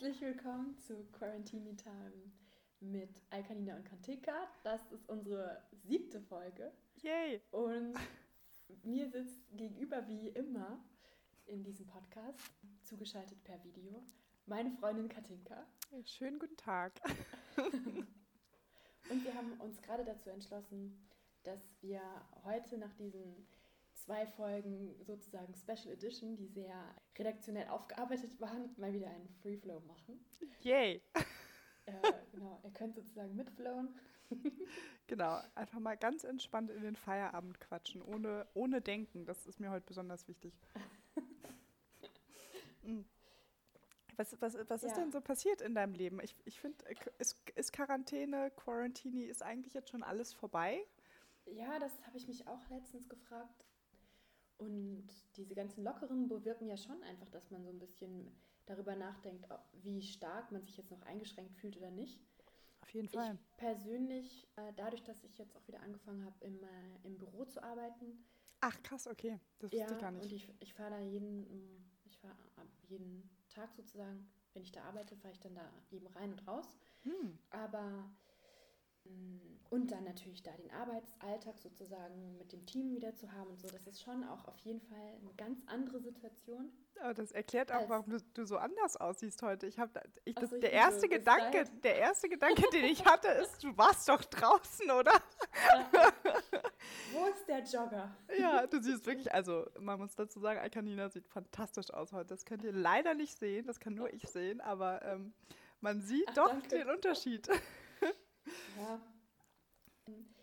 Herzlich willkommen zu Quarantini Time mit Alkanina und Kantika. Das ist unsere siebte Folge. Yay! Und mir sitzt gegenüber wie immer in diesem Podcast, zugeschaltet per Video, meine Freundin Katinka. Schönen guten Tag. und wir haben uns gerade dazu entschlossen, dass wir heute nach diesen zwei Folgen sozusagen Special Edition, die sehr redaktionell aufgearbeitet waren, mal wieder einen Free Flow machen. Yay! Äh, genau, ihr könnt sozusagen mitflowen. genau, einfach mal ganz entspannt in den Feierabend quatschen, ohne, ohne Denken. Das ist mir heute besonders wichtig. Mm. Was, was, was ja. ist denn so passiert in deinem Leben? Ich, ich finde, äh, ist, ist Quarantäne, Quarantini, ist eigentlich jetzt schon alles vorbei? Ja, das habe ich mich auch letztens gefragt. Und diese ganzen Lockeren bewirken ja schon einfach, dass man so ein bisschen darüber nachdenkt, wie stark man sich jetzt noch eingeschränkt fühlt oder nicht. Auf jeden Fall. Ich persönlich, äh, dadurch, dass ich jetzt auch wieder angefangen habe, im, im Büro zu arbeiten. Ach krass, okay. Das wusste ja, ich gar nicht. Und ich, ich fahre da jeden, ich fahre jeden Tag sozusagen, wenn ich da arbeite, fahre ich dann da eben rein und raus. Hm. Aber und dann natürlich da den Arbeitsalltag sozusagen mit dem Team wieder zu haben und so, das ist schon auch auf jeden Fall eine ganz andere Situation. Aber das erklärt auch, warum du, du, so anders aussiehst heute. Ich habe, so, der erste Gedanke, der erste Gedanke, den ich hatte, ist, du warst doch draußen, oder? Wo ist der Jogger? Ja, du siehst wirklich, also man muss dazu sagen, Alkanina sieht fantastisch aus heute. Das könnt ihr leider nicht sehen, das kann nur ich sehen, aber ähm, man sieht Ach, doch danke. den Unterschied. Ja.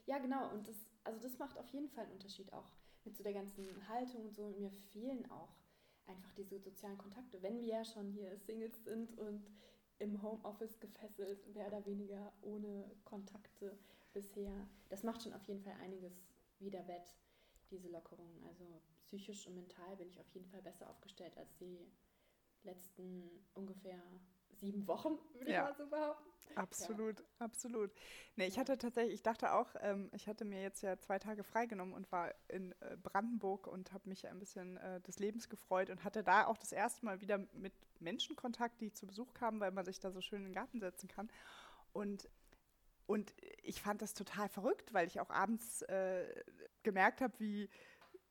Ja, genau. Und das, also das macht auf jeden Fall einen Unterschied auch mit so der ganzen Haltung und so. Und mir fehlen auch einfach diese sozialen Kontakte. Wenn wir ja schon hier Singles sind und im Homeoffice gefesselt, mehr oder weniger ohne Kontakte bisher. Das macht schon auf jeden Fall einiges wieder wett, diese Lockerungen. Also psychisch und mental bin ich auf jeden Fall besser aufgestellt als die letzten ungefähr sieben Wochen, würde ja. ich mal so behaupten. Absolut, ja. absolut. Nee, ich hatte tatsächlich, ich dachte auch, ähm, ich hatte mir jetzt ja zwei Tage freigenommen und war in äh, Brandenburg und habe mich ein bisschen äh, des Lebens gefreut und hatte da auch das erste Mal wieder mit Menschen Kontakt, die zu Besuch kamen, weil man sich da so schön in den Garten setzen kann. Und und ich fand das total verrückt, weil ich auch abends äh, gemerkt habe, wie,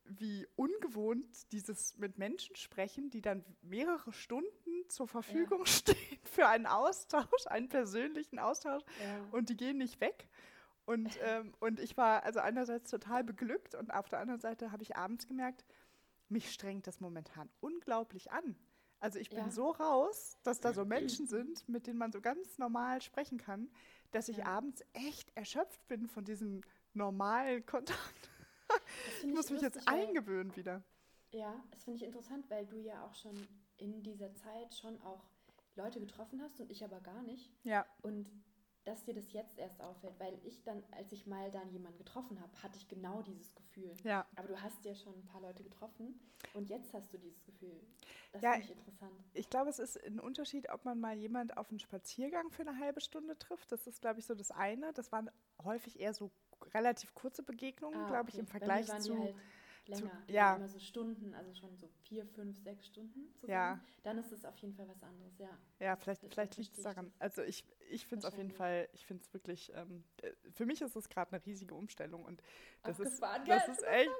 wie ungewohnt dieses mit Menschen sprechen, die dann mehrere Stunden zur Verfügung ja. stehen für einen Austausch, einen persönlichen Austausch ja. und die gehen nicht weg. Und, ähm, und ich war also einerseits total beglückt und auf der anderen Seite habe ich abends gemerkt, mich strengt das momentan unglaublich an. Also ich bin ja. so raus, dass da so Menschen sind, mit denen man so ganz normal sprechen kann, dass ich abends echt erschöpft bin von diesem normalen Kontakt. Ich muss mich jetzt eingewöhnen wieder. Ja, das finde ich interessant, weil du ja auch schon in dieser Zeit schon auch Leute getroffen hast und ich aber gar nicht. Ja. Und dass dir das jetzt erst auffällt, weil ich dann, als ich mal dann jemanden getroffen habe, hatte ich genau dieses Gefühl. Ja. Aber du hast ja schon ein paar Leute getroffen und jetzt hast du dieses Gefühl. Das ja, finde ich interessant. Ich glaube, es ist ein Unterschied, ob man mal jemand auf einen Spaziergang für eine halbe Stunde trifft. Das ist, glaube ich, so das eine. Das waren häufig eher so relativ kurze Begegnungen, ah, glaube ich, im Vergleich zu. Halt länger, zu, ja. immer so Stunden, also schon so vier, fünf, sechs Stunden zusammen. Ja. Dann ist es auf jeden Fall was anderes, ja. Ja, vielleicht, vielleicht liegt es daran. Also ich, ich finde es auf jeden Fall, ich finde es wirklich, ähm, äh, für mich ist es gerade eine riesige Umstellung und das ist, das ist echt,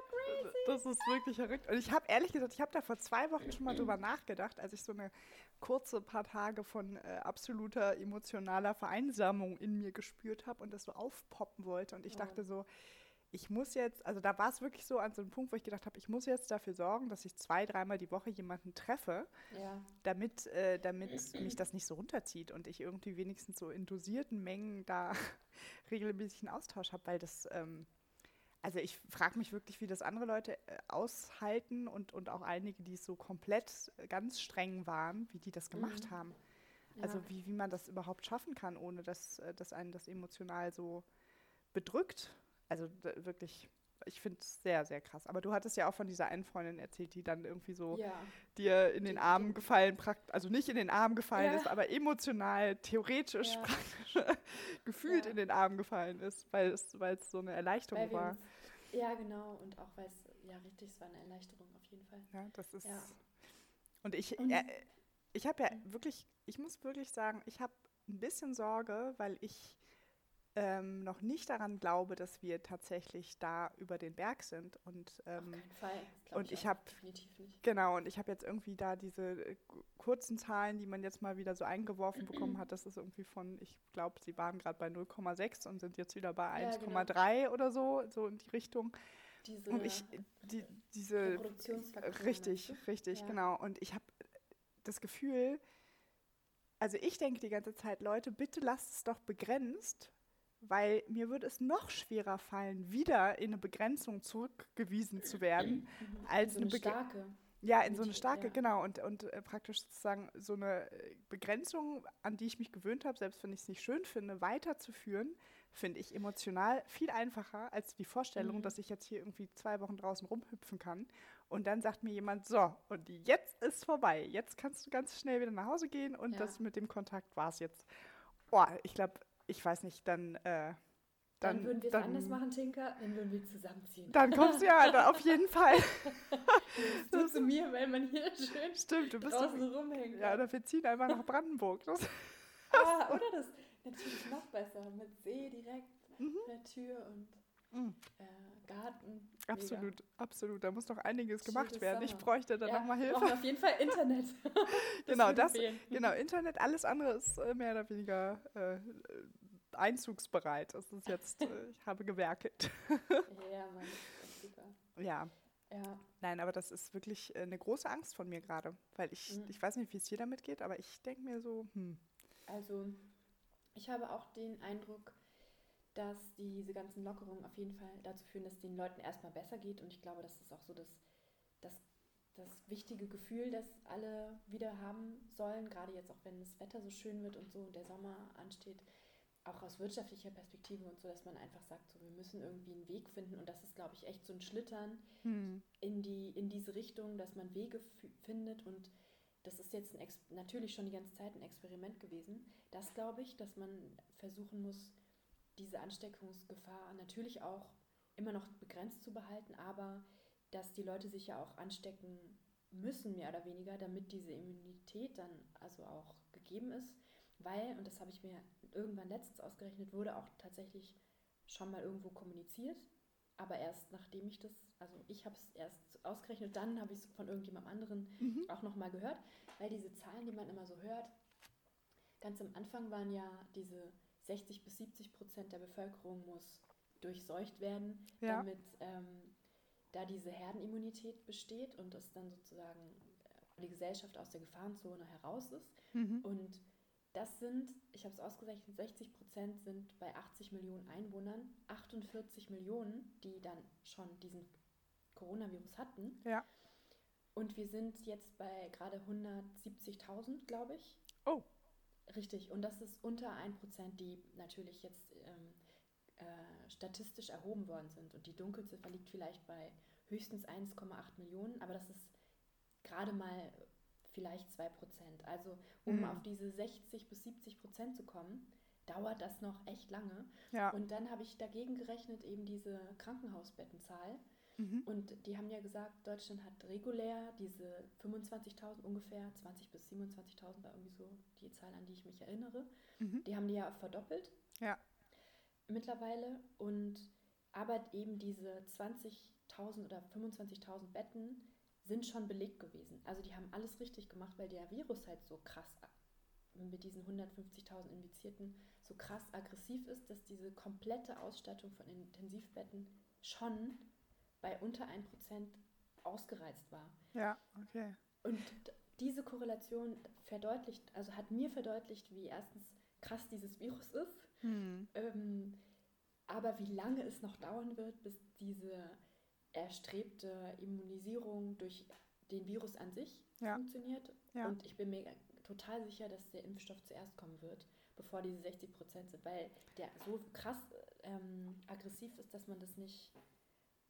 so das ist wirklich verrückt. Und ich habe ehrlich gesagt, ich habe da vor zwei Wochen schon mal drüber nachgedacht, als ich so eine kurze paar Tage von äh, absoluter emotionaler Vereinsamung in mir gespürt habe und das so aufpoppen wollte. Und ich oh. dachte so, ich muss jetzt, also da war es wirklich so an so einem Punkt, wo ich gedacht habe, ich muss jetzt dafür sorgen, dass ich zwei, dreimal die Woche jemanden treffe, ja. damit, äh, damit mich das nicht so runterzieht und ich irgendwie wenigstens so in dosierten Mengen da regelmäßig einen Austausch habe, weil das, ähm, also ich frage mich wirklich, wie das andere Leute äh, aushalten und, und auch einige, die so komplett äh, ganz streng waren, wie die das gemacht mhm. haben. Also ja. wie, wie man das überhaupt schaffen kann, ohne dass, äh, dass einen das emotional so bedrückt. Also wirklich, ich finde es sehr, sehr krass. Aber du hattest ja auch von dieser einen Freundin erzählt, die dann irgendwie so ja. dir in den Armen gefallen, also nicht in den Armen gefallen ja. ist, aber emotional, theoretisch, ja. praktisch gefühlt in den Armen gefallen ist, weil es, weil es so eine Erleichterung war. Ja, genau. Und auch weil es, ja, richtig, es war eine Erleichterung auf jeden Fall. Ja, das ist. Und ich, und, äh, ich habe ja wirklich ich muss wirklich sagen, ich habe ein bisschen Sorge, weil ich ähm, noch nicht daran glaube, dass wir tatsächlich da über den Berg sind. Und, ähm, Auf keinen Fall. und ich, ich habe genau und ich habe jetzt irgendwie da diese äh, kurzen Zahlen, die man jetzt mal wieder so eingeworfen bekommen hat. Das ist irgendwie von, ich glaube, sie waren gerade bei 0,6 und sind jetzt wieder bei 1,3 ja, genau. oder so, so in die Richtung. Diese, und ich, die, diese richtig, richtig, ja. genau. Und ich habe das Gefühl, also ich denke die ganze Zeit, Leute, bitte lasst es doch begrenzt, weil mir würde es noch schwerer fallen, wieder in eine Begrenzung zurückgewiesen zu werden, als so eine, eine starke. Ja, in so eine starke, ja. genau. Und, und äh, praktisch sozusagen so eine äh, Begrenzung, an die ich mich gewöhnt habe, selbst wenn ich es nicht schön finde, weiterzuführen, finde ich emotional viel einfacher als die Vorstellung, mhm. dass ich jetzt hier irgendwie zwei Wochen draußen rumhüpfen kann. Und dann sagt mir jemand, so, und jetzt ist vorbei. Jetzt kannst du ganz schnell wieder nach Hause gehen und ja. das mit dem Kontakt war es jetzt. Boah, ich glaube, ich weiß nicht, dann. Äh, dann, dann, würden wir es anders machen, Tinker, dann würden wir zusammenziehen. Dann kommst du ja auf jeden Fall. das zu mir, weil man hier schön Stimmt, du bist draußen du, rumhängt. Ja, oder wir ziehen einfach nach Brandenburg. Das ah, oder das natürlich noch besser, mit See direkt mhm. der Tür und mhm. äh, Garten. Absolut, Mega. absolut. Da muss doch einiges Schönes gemacht werden. Ich bräuchte da ja, nochmal Hilfe. Wir auf jeden Fall Internet. genau, das, genau, Internet, alles andere ist äh, mehr oder weniger äh, einzugsbereit. Das ist jetzt, äh, ich habe gewerkelt. ja, Mann, super. Ja. Ja. Nein, aber das ist wirklich äh, eine große Angst von mir gerade, weil ich, mhm. ich weiß nicht, wie es dir damit geht, aber ich denke mir so, hm. Also, ich habe auch den Eindruck, dass diese ganzen Lockerungen auf jeden Fall dazu führen, dass es den Leuten erstmal besser geht. Und ich glaube, das ist auch so das, das, das wichtige Gefühl, das alle wieder haben sollen, gerade jetzt auch wenn das Wetter so schön wird und so und der Sommer ansteht, auch aus wirtschaftlicher Perspektive und so, dass man einfach sagt, so, wir müssen irgendwie einen Weg finden. Und das ist, glaube ich, echt so ein Schlittern hm. in, die, in diese Richtung, dass man Wege findet. Und das ist jetzt natürlich schon die ganze Zeit ein Experiment gewesen. Das glaube ich, dass man versuchen muss, diese Ansteckungsgefahr natürlich auch immer noch begrenzt zu behalten, aber dass die Leute sich ja auch anstecken müssen, mehr oder weniger, damit diese Immunität dann also auch gegeben ist. Weil, und das habe ich mir irgendwann letztens ausgerechnet, wurde auch tatsächlich schon mal irgendwo kommuniziert, aber erst nachdem ich das, also ich habe es erst ausgerechnet, dann habe ich es von irgendjemand anderen mhm. auch nochmal gehört, weil diese Zahlen, die man immer so hört, ganz am Anfang waren ja diese 60 bis 70 Prozent der Bevölkerung muss durchseucht werden, ja. damit ähm, da diese Herdenimmunität besteht und es dann sozusagen äh, die Gesellschaft aus der Gefahrenzone heraus ist. Mhm. Und das sind, ich habe es ausgerechnet, 60 Prozent sind bei 80 Millionen Einwohnern, 48 Millionen, die dann schon diesen Coronavirus hatten. Ja. Und wir sind jetzt bei gerade 170.000, glaube ich. Oh. Richtig, und das ist unter 1%, die natürlich jetzt ähm, äh, statistisch erhoben worden sind. Und die Dunkelziffer liegt vielleicht bei höchstens 1,8 Millionen, aber das ist gerade mal vielleicht 2%. Also um mhm. auf diese 60 bis 70 Prozent zu kommen, dauert das noch echt lange. Ja. Und dann habe ich dagegen gerechnet eben diese Krankenhausbettenzahl. Mhm. Und die haben ja gesagt, Deutschland hat regulär diese 25.000 ungefähr, 20.000 bis 27.000 war irgendwie so die Zahl, an die ich mich erinnere. Mhm. Die haben die ja verdoppelt. Ja. Mittlerweile. Und aber eben diese 20.000 oder 25.000 Betten sind schon belegt gewesen. Also die haben alles richtig gemacht, weil der Virus halt so krass mit diesen 150.000 Infizierten so krass aggressiv ist, dass diese komplette Ausstattung von Intensivbetten schon bei unter 1% ausgereizt war. Ja, okay. Und diese Korrelation verdeutlicht, also hat mir verdeutlicht, wie erstens krass dieses Virus ist, hm. ähm, aber wie lange es noch dauern wird, bis diese erstrebte Immunisierung durch den Virus an sich ja. funktioniert. Ja. Und ich bin mir total sicher, dass der Impfstoff zuerst kommen wird, bevor diese 60 Prozent sind, weil der so krass ähm, aggressiv ist, dass man das nicht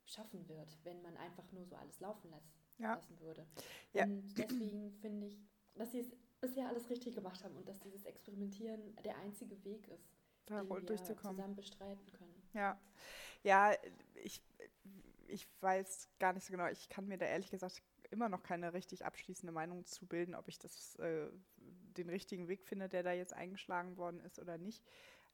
schaffen wird, wenn man einfach nur so alles laufen lässt, ja. lassen würde. Und deswegen finde ich, dass sie es bisher alles richtig gemacht haben und dass dieses Experimentieren der einzige Weg ist, da den wir zusammen bestreiten können. Ja, ja ich, ich weiß gar nicht so genau, ich kann mir da ehrlich gesagt immer noch keine richtig abschließende Meinung zu bilden, ob ich das äh, den richtigen Weg findet, der da jetzt eingeschlagen worden ist oder nicht.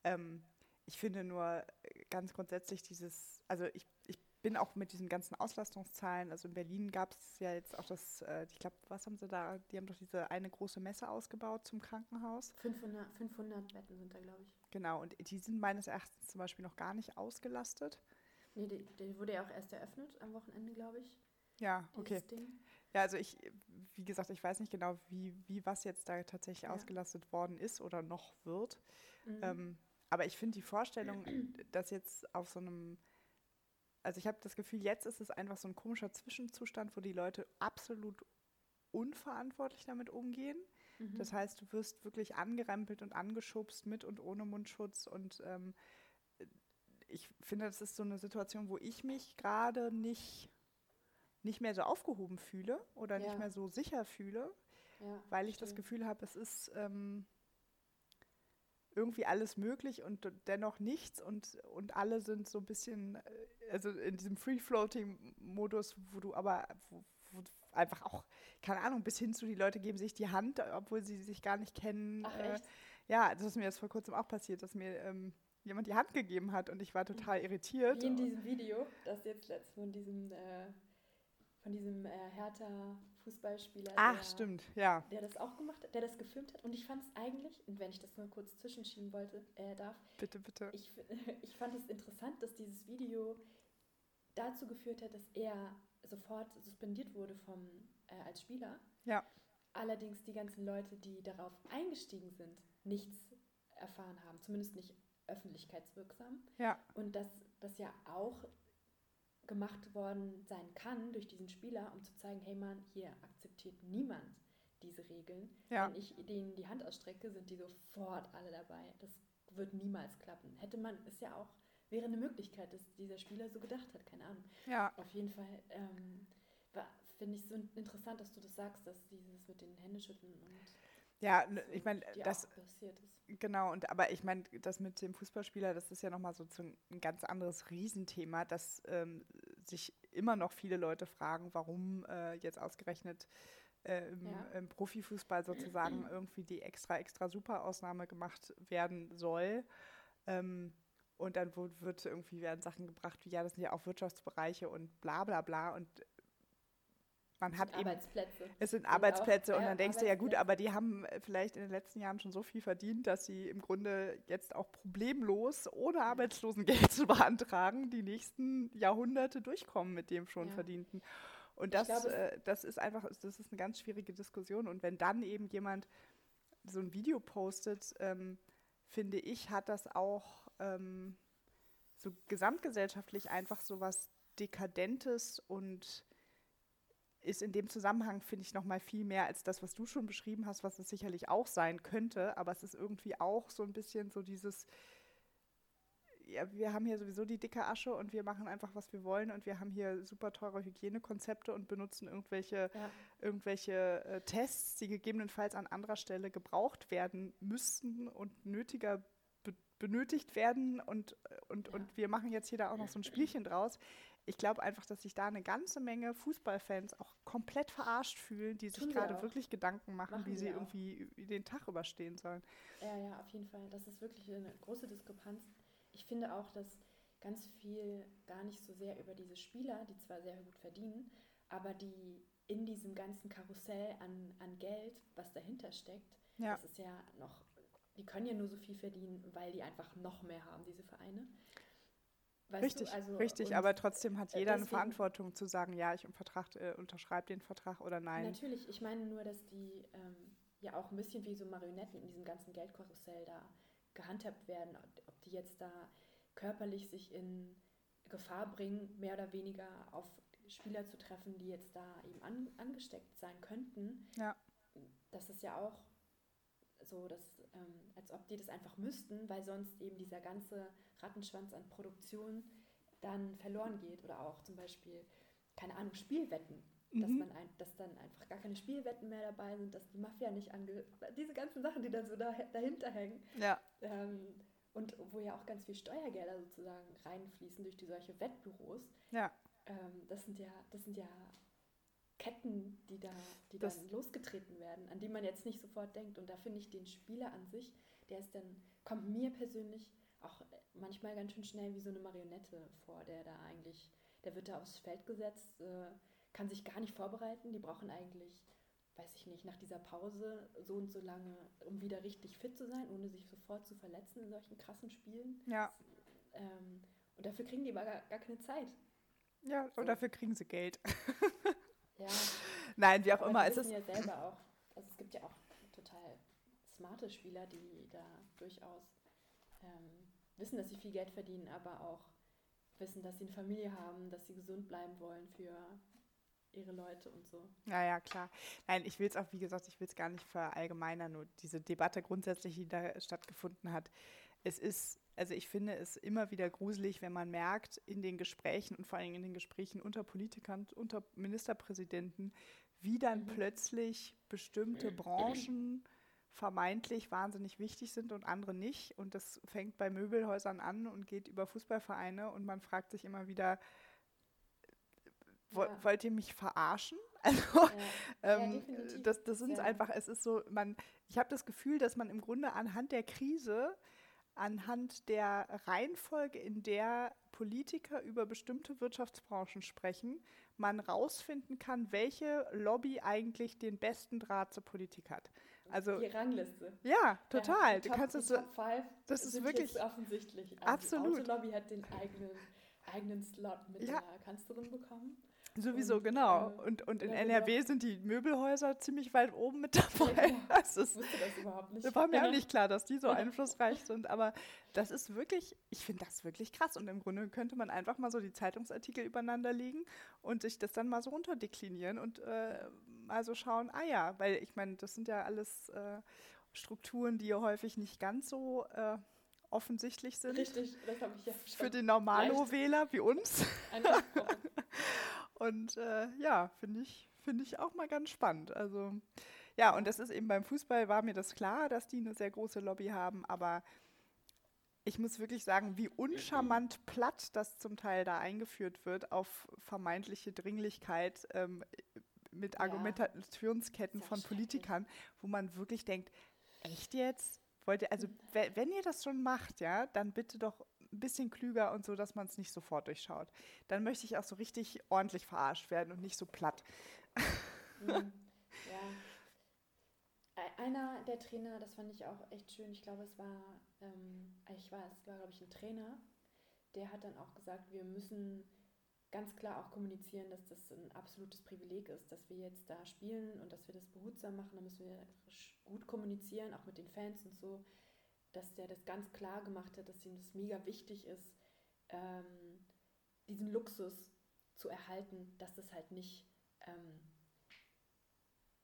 Ähm, ich finde nur ganz grundsätzlich dieses, also ich, ich bin auch mit diesen ganzen Auslastungszahlen, also in Berlin gab es ja jetzt auch das, äh, ich glaube, was haben sie da, die haben doch diese eine große Messe ausgebaut zum Krankenhaus. 500, 500 Betten sind da, glaube ich. Genau, und die sind meines Erachtens zum Beispiel noch gar nicht ausgelastet. Nee, die, die wurde ja auch erst eröffnet am Wochenende, glaube ich. Ja, okay. Ding. Ja, also ich, wie gesagt, ich weiß nicht genau, wie, wie was jetzt da tatsächlich ja. ausgelastet worden ist oder noch wird. Mhm. Ähm, aber ich finde die Vorstellung, dass jetzt auf so einem, also ich habe das Gefühl, jetzt ist es einfach so ein komischer Zwischenzustand, wo die Leute absolut unverantwortlich damit umgehen. Mhm. Das heißt, du wirst wirklich angerempelt und angeschubst mit und ohne Mundschutz und ähm, ich finde, das ist so eine Situation, wo ich mich gerade nicht, nicht mehr so aufgehoben fühle oder ja. nicht mehr so sicher fühle, ja, weil ich stimmt. das Gefühl habe, es ist ähm, irgendwie alles möglich und dennoch nichts und, und alle sind so ein bisschen, äh, also in diesem Free-Floating-Modus, wo du aber wo, wo einfach auch, keine Ahnung, bis hin zu die Leute geben sich die Hand, obwohl sie sich gar nicht kennen. Ach, äh, ja, das ist mir jetzt vor kurzem auch passiert, dass mir ähm, jemand die Hand gegeben hat und ich war total irritiert. Wie in diesem Video, das jetzt letzt von diesem, äh, von diesem äh, Hertha Fußballspieler. Ach, der, stimmt, ja. Der das auch gemacht hat, der das gefilmt hat. Und ich fand es eigentlich, und wenn ich das mal kurz zwischenschieben wollte, äh, darf. Bitte, bitte. Ich, ich fand es interessant, dass dieses Video dazu geführt hat, dass er sofort suspendiert wurde vom, äh, als Spieler. Ja. Allerdings die ganzen Leute, die darauf eingestiegen sind, nichts erfahren haben. Zumindest nicht öffentlichkeitswirksam. Ja. Und dass das ja auch gemacht worden sein kann durch diesen Spieler, um zu zeigen, hey Mann, hier akzeptiert niemand diese Regeln. Ja. Wenn ich denen die Hand ausstrecke, sind die sofort alle dabei. Das wird niemals klappen. Hätte man, ist ja auch, wäre eine Möglichkeit, dass dieser Spieler so gedacht hat, keine Ahnung. Ja. Auf jeden Fall ähm, finde ich so interessant, dass du das sagst, dass dieses mit den Händeschütteln und ja, ich meine, das genau und aber ich meine, das mit dem Fußballspieler, das ist ja nochmal so ein ganz anderes Riesenthema, dass ähm, sich immer noch viele Leute fragen, warum äh, jetzt ausgerechnet äh, im, ja. im, Profifußball sozusagen irgendwie die extra extra super Ausnahme gemacht werden soll. Ähm, und dann wird irgendwie werden Sachen gebracht, wie ja, das sind ja auch Wirtschaftsbereiche und bla bla bla. Und man hat eben, Arbeitsplätze. Es sind Arbeitsplätze auch, und dann denkst du ja gut, aber die haben äh, vielleicht in den letzten Jahren schon so viel verdient, dass sie im Grunde jetzt auch problemlos, ohne Arbeitslosengeld zu beantragen, die nächsten Jahrhunderte durchkommen mit dem schon ja. verdienten. Und das, glaub, äh, das ist einfach, das ist eine ganz schwierige Diskussion. Und wenn dann eben jemand so ein Video postet, ähm, finde ich, hat das auch ähm, so gesamtgesellschaftlich einfach so was Dekadentes und ist in dem Zusammenhang, finde ich, noch mal viel mehr als das, was du schon beschrieben hast, was es sicherlich auch sein könnte. Aber es ist irgendwie auch so ein bisschen so dieses, ja, wir haben hier sowieso die dicke Asche und wir machen einfach, was wir wollen und wir haben hier super teure Hygienekonzepte und benutzen irgendwelche, ja. irgendwelche äh, Tests, die gegebenenfalls an anderer Stelle gebraucht werden müssten und nötiger be benötigt werden und, und, ja. und wir machen jetzt hier da auch noch so ein Spielchen draus ich glaube einfach, dass sich da eine ganze Menge Fußballfans auch komplett verarscht fühlen, die sich gerade wirklich Gedanken machen, machen wie sie irgendwie den Tag überstehen sollen. Ja, ja, auf jeden Fall. Das ist wirklich eine große Diskrepanz. Ich finde auch, dass ganz viel gar nicht so sehr über diese Spieler, die zwar sehr gut verdienen, aber die in diesem ganzen Karussell an, an Geld, was dahinter steckt, ja. das ist ja noch, die können ja nur so viel verdienen, weil die einfach noch mehr haben, diese Vereine. Weißt richtig, also, richtig, aber trotzdem hat jeder deswegen, eine Verantwortung zu sagen, ja, ich äh, unterschreibe den Vertrag oder nein. Natürlich, ich meine nur, dass die ähm, ja auch ein bisschen wie so Marionetten in diesem ganzen Geldkarussell da gehandhabt werden, ob die jetzt da körperlich sich in Gefahr bringen, mehr oder weniger auf Spieler zu treffen, die jetzt da eben an, angesteckt sein könnten. Ja. Das ist ja auch so, dass, ähm, als ob die das einfach müssten, weil sonst eben dieser ganze Rattenschwanz an Produktion dann verloren geht. Oder auch zum Beispiel, keine Ahnung, Spielwetten. Mhm. Dass, man ein, dass dann einfach gar keine Spielwetten mehr dabei sind, dass die Mafia nicht ange... Diese ganzen Sachen, die dann so da, dahinter hängen. Ja. Ähm, und wo ja auch ganz viel Steuergelder sozusagen reinfließen durch die solche Wettbüros. Ja. Ähm, das sind ja, das sind ja Ketten, die da, die das dann losgetreten werden, an die man jetzt nicht sofort denkt. Und da finde ich den Spieler an sich, der ist dann, kommt mir persönlich auch manchmal ganz schön schnell wie so eine Marionette vor, der da eigentlich, der wird da aufs Feld gesetzt, äh, kann sich gar nicht vorbereiten. Die brauchen eigentlich, weiß ich nicht, nach dieser Pause so und so lange, um wieder richtig fit zu sein, ohne sich sofort zu verletzen in solchen krassen Spielen. Ja. Ähm, und dafür kriegen die aber gar, gar keine Zeit. Ja, und so. dafür kriegen sie Geld. ja. Nein, wie auch aber immer. Es ist ja selber auch. Also es gibt ja auch total smarte Spieler, die da durchaus ähm, wissen, dass sie viel Geld verdienen, aber auch wissen, dass sie eine Familie haben, dass sie gesund bleiben wollen für ihre Leute und so. Ja, ja, klar. Nein, ich will es auch, wie gesagt, ich will es gar nicht verallgemeinern, nur diese Debatte grundsätzlich, die da stattgefunden hat. Es ist also ich finde es immer wieder gruselig, wenn man merkt, in den Gesprächen und vor allem in den Gesprächen unter Politikern, unter Ministerpräsidenten, wie dann mhm. plötzlich bestimmte Branchen vermeintlich wahnsinnig wichtig sind und andere nicht. Und das fängt bei Möbelhäusern an und geht über Fußballvereine und man fragt sich immer wieder, ja. wollt ihr mich verarschen? Also ja. ähm, ja, das, das sind einfach, es ist so, man, ich habe das Gefühl, dass man im Grunde anhand der Krise anhand der Reihenfolge, in der Politiker über bestimmte Wirtschaftsbranchen sprechen, man rausfinden kann, welche Lobby eigentlich den besten Draht zur Politik hat. Also die Rangliste. Ja, total. Ja, du Top, kannst es. Top five das ist wirklich offensichtlich. Also absolut. Die Autolobby hat den eigenen, eigenen Slot mit ja. der Kanzlerin bekommen. Sowieso, und, genau. Äh, und, und in ja, NRW genau. sind die Möbelhäuser ziemlich weit oben mit dabei. Ja, das ist, ich das überhaupt nicht. War mir auch nicht klar, dass die so einflussreich sind. Aber das ist wirklich, ich finde das wirklich krass. Und im Grunde könnte man einfach mal so die Zeitungsartikel übereinander legen und sich das dann mal so runterdeklinieren und äh, mal so schauen, ah ja, weil ich meine, das sind ja alles äh, Strukturen, die ja häufig nicht ganz so äh, offensichtlich sind. Richtig, das habe ich ja schon Für den Normalo-Wähler wie uns. Und äh, ja, finde ich, find ich auch mal ganz spannend. Also ja, und das ist eben beim Fußball war mir das klar, dass die eine sehr große Lobby haben, aber ich muss wirklich sagen, wie uncharmant platt das zum Teil da eingeführt wird auf vermeintliche Dringlichkeit ähm, mit Argumentationsketten ja, von Politikern, wo man wirklich denkt, echt jetzt? Wollt ihr, also wenn ihr das schon macht, ja, dann bitte doch ein bisschen klüger und so, dass man es nicht sofort durchschaut. Dann möchte ich auch so richtig ordentlich verarscht werden und nicht so platt. Mhm. Ja. Einer der Trainer, das fand ich auch echt schön, ich glaube, es war, ähm, ich war, es war, glaube ich, ein Trainer, der hat dann auch gesagt, wir müssen ganz klar auch kommunizieren, dass das ein absolutes Privileg ist, dass wir jetzt da spielen und dass wir das behutsam machen. Da müssen wir gut kommunizieren, auch mit den Fans und so dass der das ganz klar gemacht hat, dass ihm das mega wichtig ist, ähm, diesen Luxus zu erhalten, dass das halt nicht, ähm,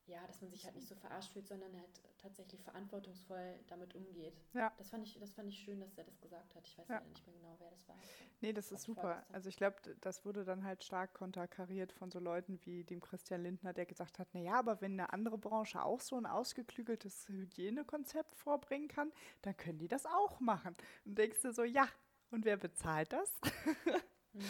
ja, dass man sich halt nicht so verarscht fühlt, sondern halt tatsächlich verantwortungsvoll damit umgeht. Ja. Das fand ich, das fand ich schön, dass er das gesagt hat. Ich weiß ja. nicht mehr genau, wer das war. Nee, das ist super. Also ich glaube, das wurde dann halt stark konterkariert von so Leuten wie dem Christian Lindner, der gesagt hat, naja, aber wenn eine andere Branche auch so ein ausgeklügeltes Hygienekonzept vorbringen kann, dann können die das auch machen. Und denkst du so, ja, und wer bezahlt das? mhm.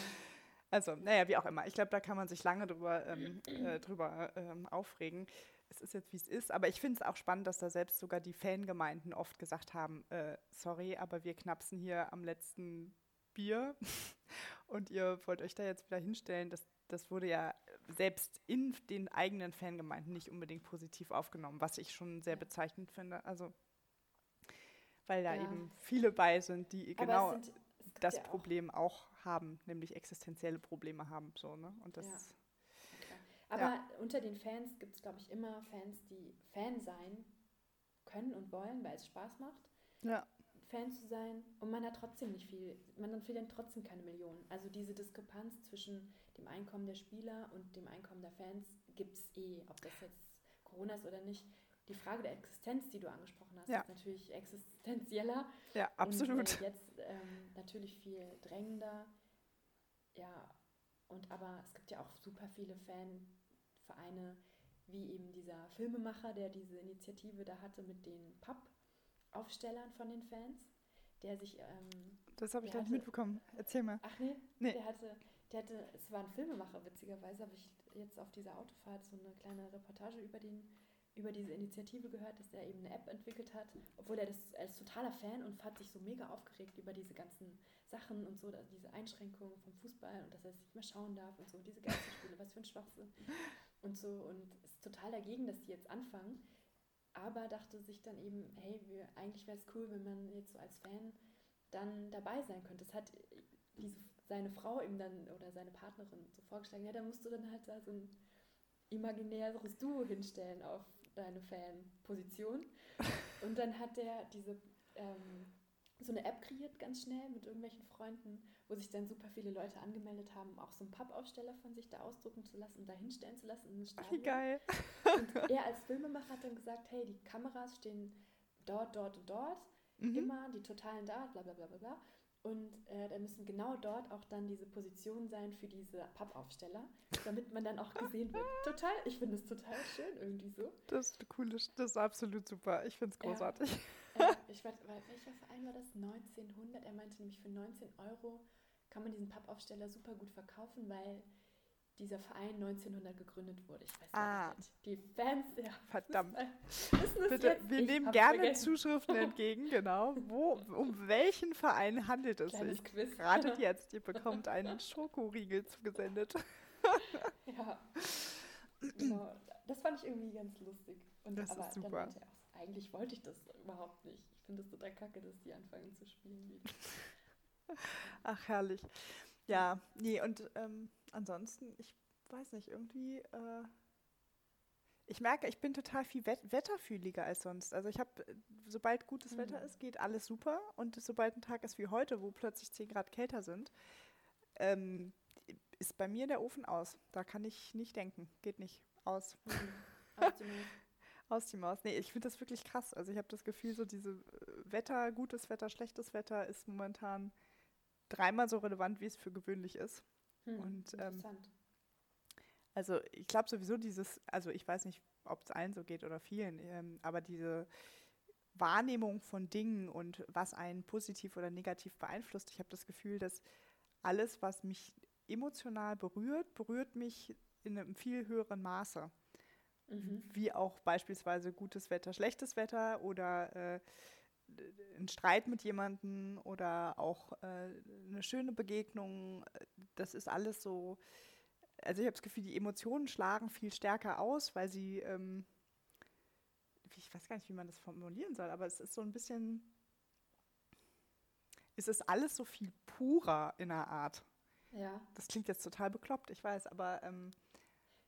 Also, naja, wie auch immer. Ich glaube, da kann man sich lange drüber, ähm, äh, drüber ähm, aufregen. Es ist jetzt, wie es ist. Aber ich finde es auch spannend, dass da selbst sogar die Fangemeinden oft gesagt haben, äh, sorry, aber wir knapsen hier am letzten Bier und ihr wollt euch da jetzt wieder hinstellen. Das, das wurde ja selbst in den eigenen Fangemeinden nicht unbedingt positiv aufgenommen, was ich schon sehr bezeichnend finde. Also, weil da ja. eben viele bei sind, die aber genau sind, das ja Problem auch. auch haben, nämlich existenzielle Probleme haben. So, ne? Und das, ja. Aber ja. unter den Fans gibt es, glaube ich, immer Fans, die Fan sein können und wollen, weil es Spaß macht. Ja. Fan zu sein und man hat trotzdem nicht viel, man hat dann trotzdem keine Millionen. Also diese Diskrepanz zwischen dem Einkommen der Spieler und dem Einkommen der Fans gibt es eh, ob das jetzt Corona ist oder nicht. Die Frage der Existenz, die du angesprochen hast, ja. ist natürlich existenzieller. Ja, absolut. Und äh, jetzt ähm, natürlich viel drängender. Ja, und aber es gibt ja auch super viele Fanvereine, wie eben dieser Filmemacher, der diese Initiative da hatte mit den Pappaufstellern von den Fans, der sich. Ähm, das habe ich gar nicht mitbekommen. Erzähl mal. Ach nee, nee. der hatte der hatte, es war ein Filmemacher, witzigerweise, habe ich jetzt auf dieser Autofahrt so eine kleine Reportage über den über diese Initiative gehört, dass er eben eine App entwickelt hat, obwohl er das als totaler Fan und hat sich so mega aufgeregt über diese ganzen Sachen und so, diese Einschränkungen vom Fußball und dass er es nicht mehr schauen darf und so, diese Geisterspiele, was für ein Schwachsinn und so und ist total dagegen, dass die jetzt anfangen, aber dachte sich dann eben, hey, wir, eigentlich wäre es cool, wenn man jetzt so als Fan dann dabei sein könnte. Das hat diese, seine Frau ihm dann oder seine Partnerin so vorgeschlagen, ja, da musst du dann halt da so ein imaginäres Duo hinstellen auf deine Fanposition. Und dann hat der diese ähm, so eine App kreiert ganz schnell mit irgendwelchen Freunden, wo sich dann super viele Leute angemeldet haben, auch so einen Pappaufsteller von sich da ausdrucken zu lassen und da hinstellen zu lassen in geil. Und er als Filmemacher hat dann gesagt, hey, die Kameras stehen dort, dort und dort, mhm. immer, die totalen da, bla bla bla bla bla. Und äh, da müssen genau dort auch dann diese Positionen sein für diese Pappaufsteller, damit man dann auch gesehen wird. Total, ich finde es total schön irgendwie so. Das ist cool, das ist absolut super. Ich finde es großartig. Ja, äh, ich weiß, welcher Verein war das? 1900. Er meinte nämlich für 19 Euro kann man diesen Pappaufsteller super gut verkaufen, weil dieser Verein 1900 gegründet wurde. Ich weiß ah. nicht. Die Fans, ja. Verdammt. Bitte, wir ich nehmen gerne vergessen. Zuschriften entgegen, genau. Wo, um welchen Verein handelt es Kleines sich? Quiz. Ratet jetzt, ihr bekommt einen Schokoriegel zugesendet. ja. Genau. Das fand ich irgendwie ganz lustig. Und, das aber ist super. Dann auch, eigentlich wollte ich das überhaupt nicht. Ich finde es total kacke, dass die anfangen zu spielen. Ach, herrlich. Ja, nee, und ähm, ansonsten, ich weiß nicht, irgendwie, äh, ich merke, ich bin total viel wet wetterfühliger als sonst. Also ich habe, sobald gutes mhm. Wetter ist, geht alles super. Und sobald ein Tag ist wie heute, wo plötzlich 10 Grad kälter sind, ähm, ist bei mir der Ofen aus. Da kann ich nicht denken. Geht nicht. Aus. Mhm. Aus die Maus. aus die Maus. Nee, ich finde das wirklich krass. Also ich habe das Gefühl, so diese Wetter, gutes Wetter, schlechtes Wetter ist momentan dreimal so relevant, wie es für gewöhnlich ist. Hm, und ähm, also ich glaube sowieso dieses, also ich weiß nicht, ob es allen so geht oder vielen, ähm, aber diese Wahrnehmung von Dingen und was einen positiv oder negativ beeinflusst, ich habe das Gefühl, dass alles, was mich emotional berührt, berührt mich in einem viel höheren Maße. Mhm. Wie auch beispielsweise gutes Wetter, schlechtes Wetter oder äh, ein Streit mit jemandem oder auch äh, eine schöne Begegnung, das ist alles so, also ich habe das Gefühl, die Emotionen schlagen viel stärker aus, weil sie, ähm, ich weiß gar nicht, wie man das formulieren soll, aber es ist so ein bisschen, es ist alles so viel purer in der Art. Ja. Das klingt jetzt total bekloppt, ich weiß, aber ähm,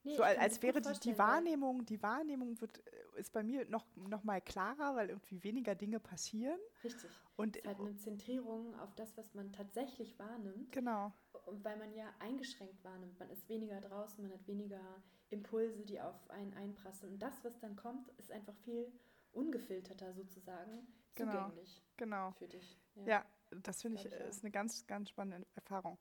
Nee, so als, als wäre die, die, Wahrnehmung, die Wahrnehmung wird, äh, ist bei mir noch, noch mal klarer, weil irgendwie weniger Dinge passieren. Richtig. Und es ist halt eine Zentrierung auf das, was man tatsächlich wahrnimmt. Genau. Und weil man ja eingeschränkt wahrnimmt. Man ist weniger draußen, man hat weniger Impulse, die auf einen einprasseln. Und das, was dann kommt, ist einfach viel ungefilterter sozusagen genau. zugänglich genau. für dich. Ja, ja das finde ich, ich ist eine ganz, ganz spannende Erfahrung.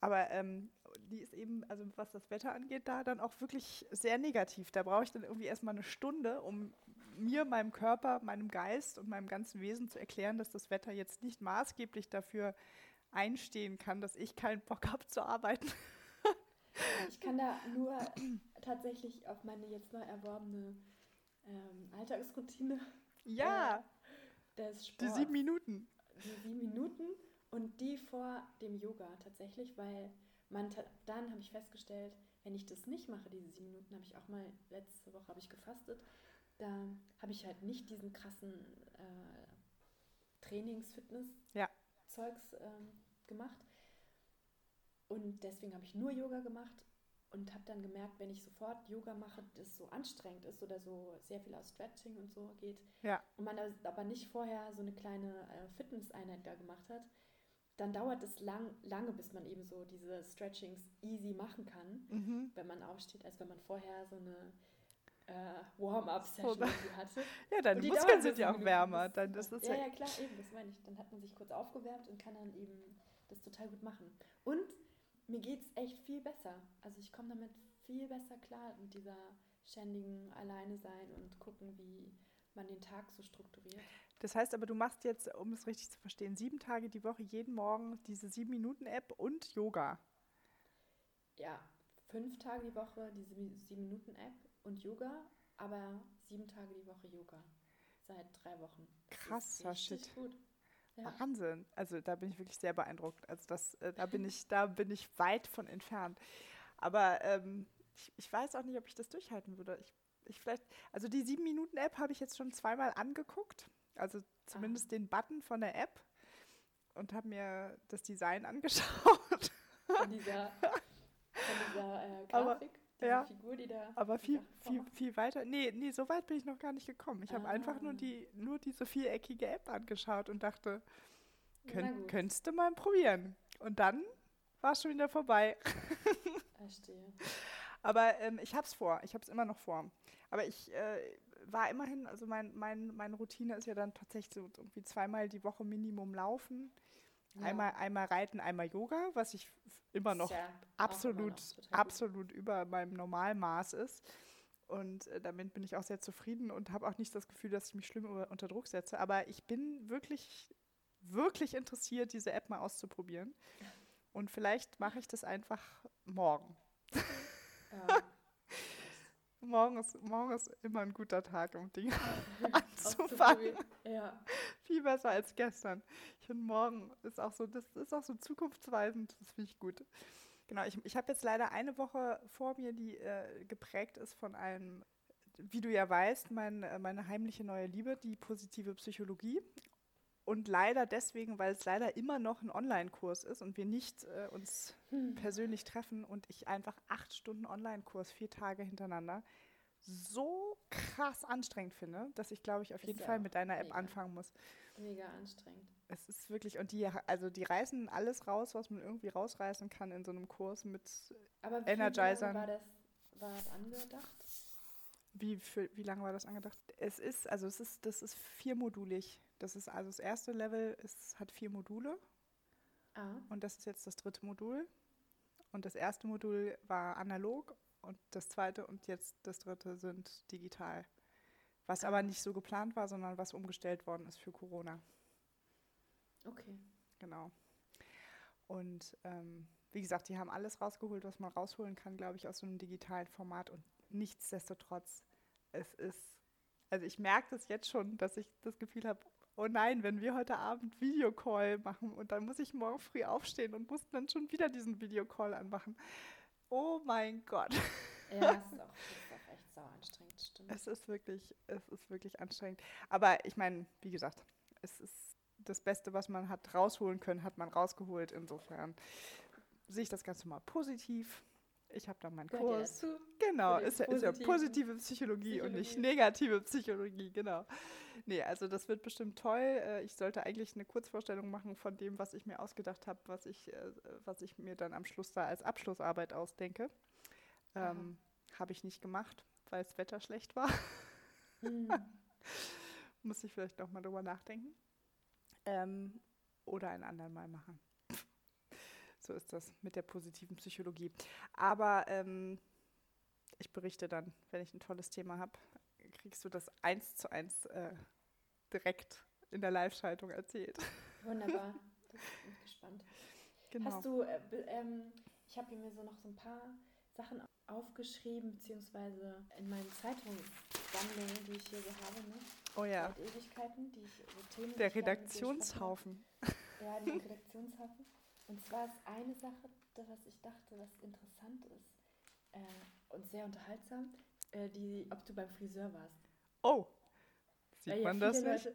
Aber ähm, die ist eben, also was das Wetter angeht, da dann auch wirklich sehr negativ. Da brauche ich dann irgendwie erstmal eine Stunde, um mir, meinem Körper, meinem Geist und meinem ganzen Wesen zu erklären, dass das Wetter jetzt nicht maßgeblich dafür einstehen kann, dass ich keinen Bock habe zu arbeiten. Ich kann da nur tatsächlich auf meine jetzt neu erworbene ähm, Alltagsroutine. Ja. Äh, die sieben Minuten. Die sieben Minuten und die vor dem Yoga tatsächlich, weil man dann habe ich festgestellt, wenn ich das nicht mache, diese sieben Minuten, habe ich auch mal, letzte Woche habe ich gefastet, da habe ich halt nicht diesen krassen äh, Trainings-Fitness-Zeugs ja. ähm, gemacht. Und deswegen habe ich nur Yoga gemacht und habe dann gemerkt, wenn ich sofort Yoga mache, das so anstrengend ist oder so sehr viel aus Stretching und so geht. Ja. Und man aber nicht vorher so eine kleine äh, Fitnesseinheit da gemacht hat, dann dauert es lang, lange, bis man eben so diese Stretchings easy machen kann, mhm. wenn man aufsteht, als wenn man vorher so eine äh, Warm-up-Session hatte. Ja, deine Muskeln sind ja auch wärmer. Dann, das ist ja, ja, klar, eben, das meine ich. Dann hat man sich kurz aufgewärmt und kann dann eben das total gut machen. Und mir geht es echt viel besser. Also ich komme damit viel besser klar mit dieser ständigen Alleine sein und gucken, wie man den Tag so strukturiert. Das heißt aber, du machst jetzt, um es richtig zu verstehen, sieben Tage die Woche, jeden Morgen diese sieben Minuten App und Yoga. ja, fünf Tage die Woche diese sieben Minuten App und Yoga, aber sieben Tage die Woche Yoga. Seit drei Wochen. Krasser Shit. Gut. Ja. Wahnsinn. Also da bin ich wirklich sehr beeindruckt. Also das, äh, da bin ich, da bin ich weit von entfernt. Aber ähm, ich, ich, weiß auch nicht, ob ich das durchhalten würde. Ich, ich vielleicht, also die sieben Minuten App habe ich jetzt schon zweimal angeguckt. Also zumindest ah. den Button von der App und habe mir das Design angeschaut. Von dieser, von dieser äh, Grafik. Aber, ja, Figur, die da. Aber viel, viel, viel weiter. Nee, nee, so weit bin ich noch gar nicht gekommen. Ich ah. habe einfach nur, die, nur diese viereckige App angeschaut und dachte, könnt, könntest du mal probieren. Und dann war es schon wieder vorbei. Verstehe. Aber ähm, ich habe es vor. Ich habe es immer noch vor. Aber ich äh, war immerhin, also mein, mein, meine Routine ist ja dann tatsächlich so irgendwie zweimal die Woche Minimum laufen. Ja. Einmal, einmal Reiten, einmal Yoga, was ich immer noch ja absolut, noch absolut über meinem Normalmaß ist. Und äh, damit bin ich auch sehr zufrieden und habe auch nicht das Gefühl, dass ich mich schlimm unter Druck setze. Aber ich bin wirklich, wirklich interessiert, diese App mal auszuprobieren. Und vielleicht mache ich das einfach morgen. Ja. morgen, ist, morgen ist immer ein guter Tag, um Dinge anzufangen. Ja. Viel besser als gestern. Ich finde, morgen ist auch so, das ist auch so zukunftsweisend. Das finde ich gut. Genau, ich, ich habe jetzt leider eine Woche vor mir, die äh, geprägt ist von einem, wie du ja weißt, mein, äh, meine heimliche neue Liebe, die positive Psychologie. Und leider deswegen, weil es leider immer noch ein Online-Kurs ist und wir nicht äh, uns hm. persönlich treffen und ich einfach acht Stunden Online-Kurs, vier Tage hintereinander, so krass anstrengend finde, dass ich, glaube ich, auf ist jeden Fall mit deiner App anfangen muss. Mega anstrengend. Es ist wirklich, und die, also die reißen alles raus, was man irgendwie rausreißen kann in so einem Kurs mit Aber wie Energizern. War das, war das angedacht? Wie, für, wie lange war das angedacht? Es ist, also es ist, das ist viermodulig. Das ist also das erste Level, es hat vier Module. Ah. Und das ist jetzt das dritte Modul. Und das erste Modul war analog und das zweite und jetzt das dritte sind digital. Was ah. aber nicht so geplant war, sondern was umgestellt worden ist für Corona. Okay. Genau. Und ähm, wie gesagt, die haben alles rausgeholt, was man rausholen kann, glaube ich, aus so einem digitalen Format. Und nichtsdestotrotz, es ist, also ich merke das jetzt schon, dass ich das Gefühl habe, oh nein, wenn wir heute Abend Videocall machen und dann muss ich morgen früh aufstehen und muss dann schon wieder diesen Videocall anmachen. Oh mein Gott. Ja, das ist auch, ist auch echt sau anstrengend, stimmt. Es ist wirklich, es ist wirklich anstrengend. Aber ich meine, wie gesagt, es ist das Beste, was man hat rausholen können, hat man rausgeholt. Insofern sehe ich das Ganze mal positiv. Ich habe da meinen Kurs. Genau, ist ja, ist ja, positive Psychologie, Psychologie, und nicht negative Psychologie, genau. Nee, also das wird bestimmt toll. Äh, ich sollte eigentlich eine Kurzvorstellung machen von dem, was ich mir ausgedacht habe, was ich, äh, was ich mir dann am Schluss da als Abschlussarbeit ausdenke. Ähm, habe ich nicht gemacht, weil das Wetter schlecht war. Mhm. Muss ich vielleicht noch mal drüber nachdenken. Ähm, oder ein andermal machen. So ist das mit der positiven Psychologie. Aber ähm, ich berichte dann, wenn ich ein tolles Thema habe, kriegst du das eins zu eins äh, direkt in der Live-Schaltung erzählt. Wunderbar, das bin ich gespannt. Genau. Hast du, äh, ähm, ich habe mir so noch so ein paar Sachen aufgeschrieben, beziehungsweise in meinen Zeitungssammlungen, die ich hier so habe, ne? Oh ja. Seit Ewigkeiten, die ich, so Themen, Der Redaktionshaufen. Ja, der Redaktionshaufen. Und zwar ist eine Sache, was ich dachte, was interessant ist äh, und sehr unterhaltsam, äh, die, ob du beim Friseur warst. Oh, sieht ja, man das nicht?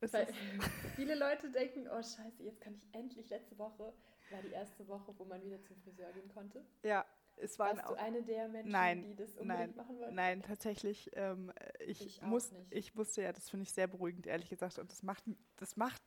Leute, viele Leute denken, oh scheiße, jetzt kann ich endlich, letzte Woche war die erste Woche, wo man wieder zum Friseur gehen konnte. Ja, es waren Warst du eine der Menschen, nein, die das unbedingt nein, machen wollten? Nein, tatsächlich. Ähm, ich, ich, muss, ich musste ja, das finde ich sehr beruhigend, ehrlich gesagt. Und das macht, das macht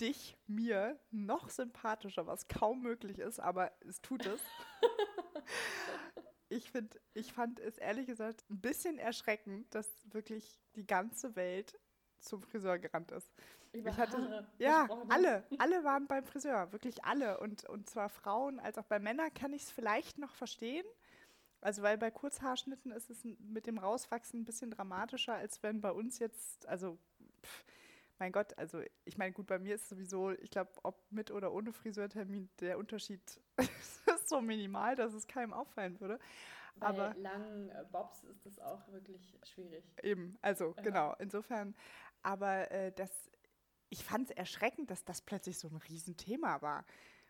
dich mir noch sympathischer, was kaum möglich ist, aber es tut es. ich, find, ich fand es ehrlich gesagt ein bisschen erschreckend, dass wirklich die ganze Welt zum Friseur gerannt ist. Über ich hatte, ja, alle, alle waren beim Friseur, wirklich alle. Und, und zwar Frauen als auch bei Männern kann ich es vielleicht noch verstehen. Also weil bei Kurzhaarschnitten ist es mit dem Rauswachsen ein bisschen dramatischer, als wenn bei uns jetzt, also pff, mein Gott, also ich meine, gut, bei mir ist sowieso, ich glaube, ob mit oder ohne Friseurtermin, der Unterschied ist so minimal, dass es keinem auffallen würde. Bei Aber langen äh, Bobs ist das auch wirklich schwierig. Eben, also ja. genau, insofern. Aber äh, das, ich fand es erschreckend, dass das plötzlich so ein Riesenthema war.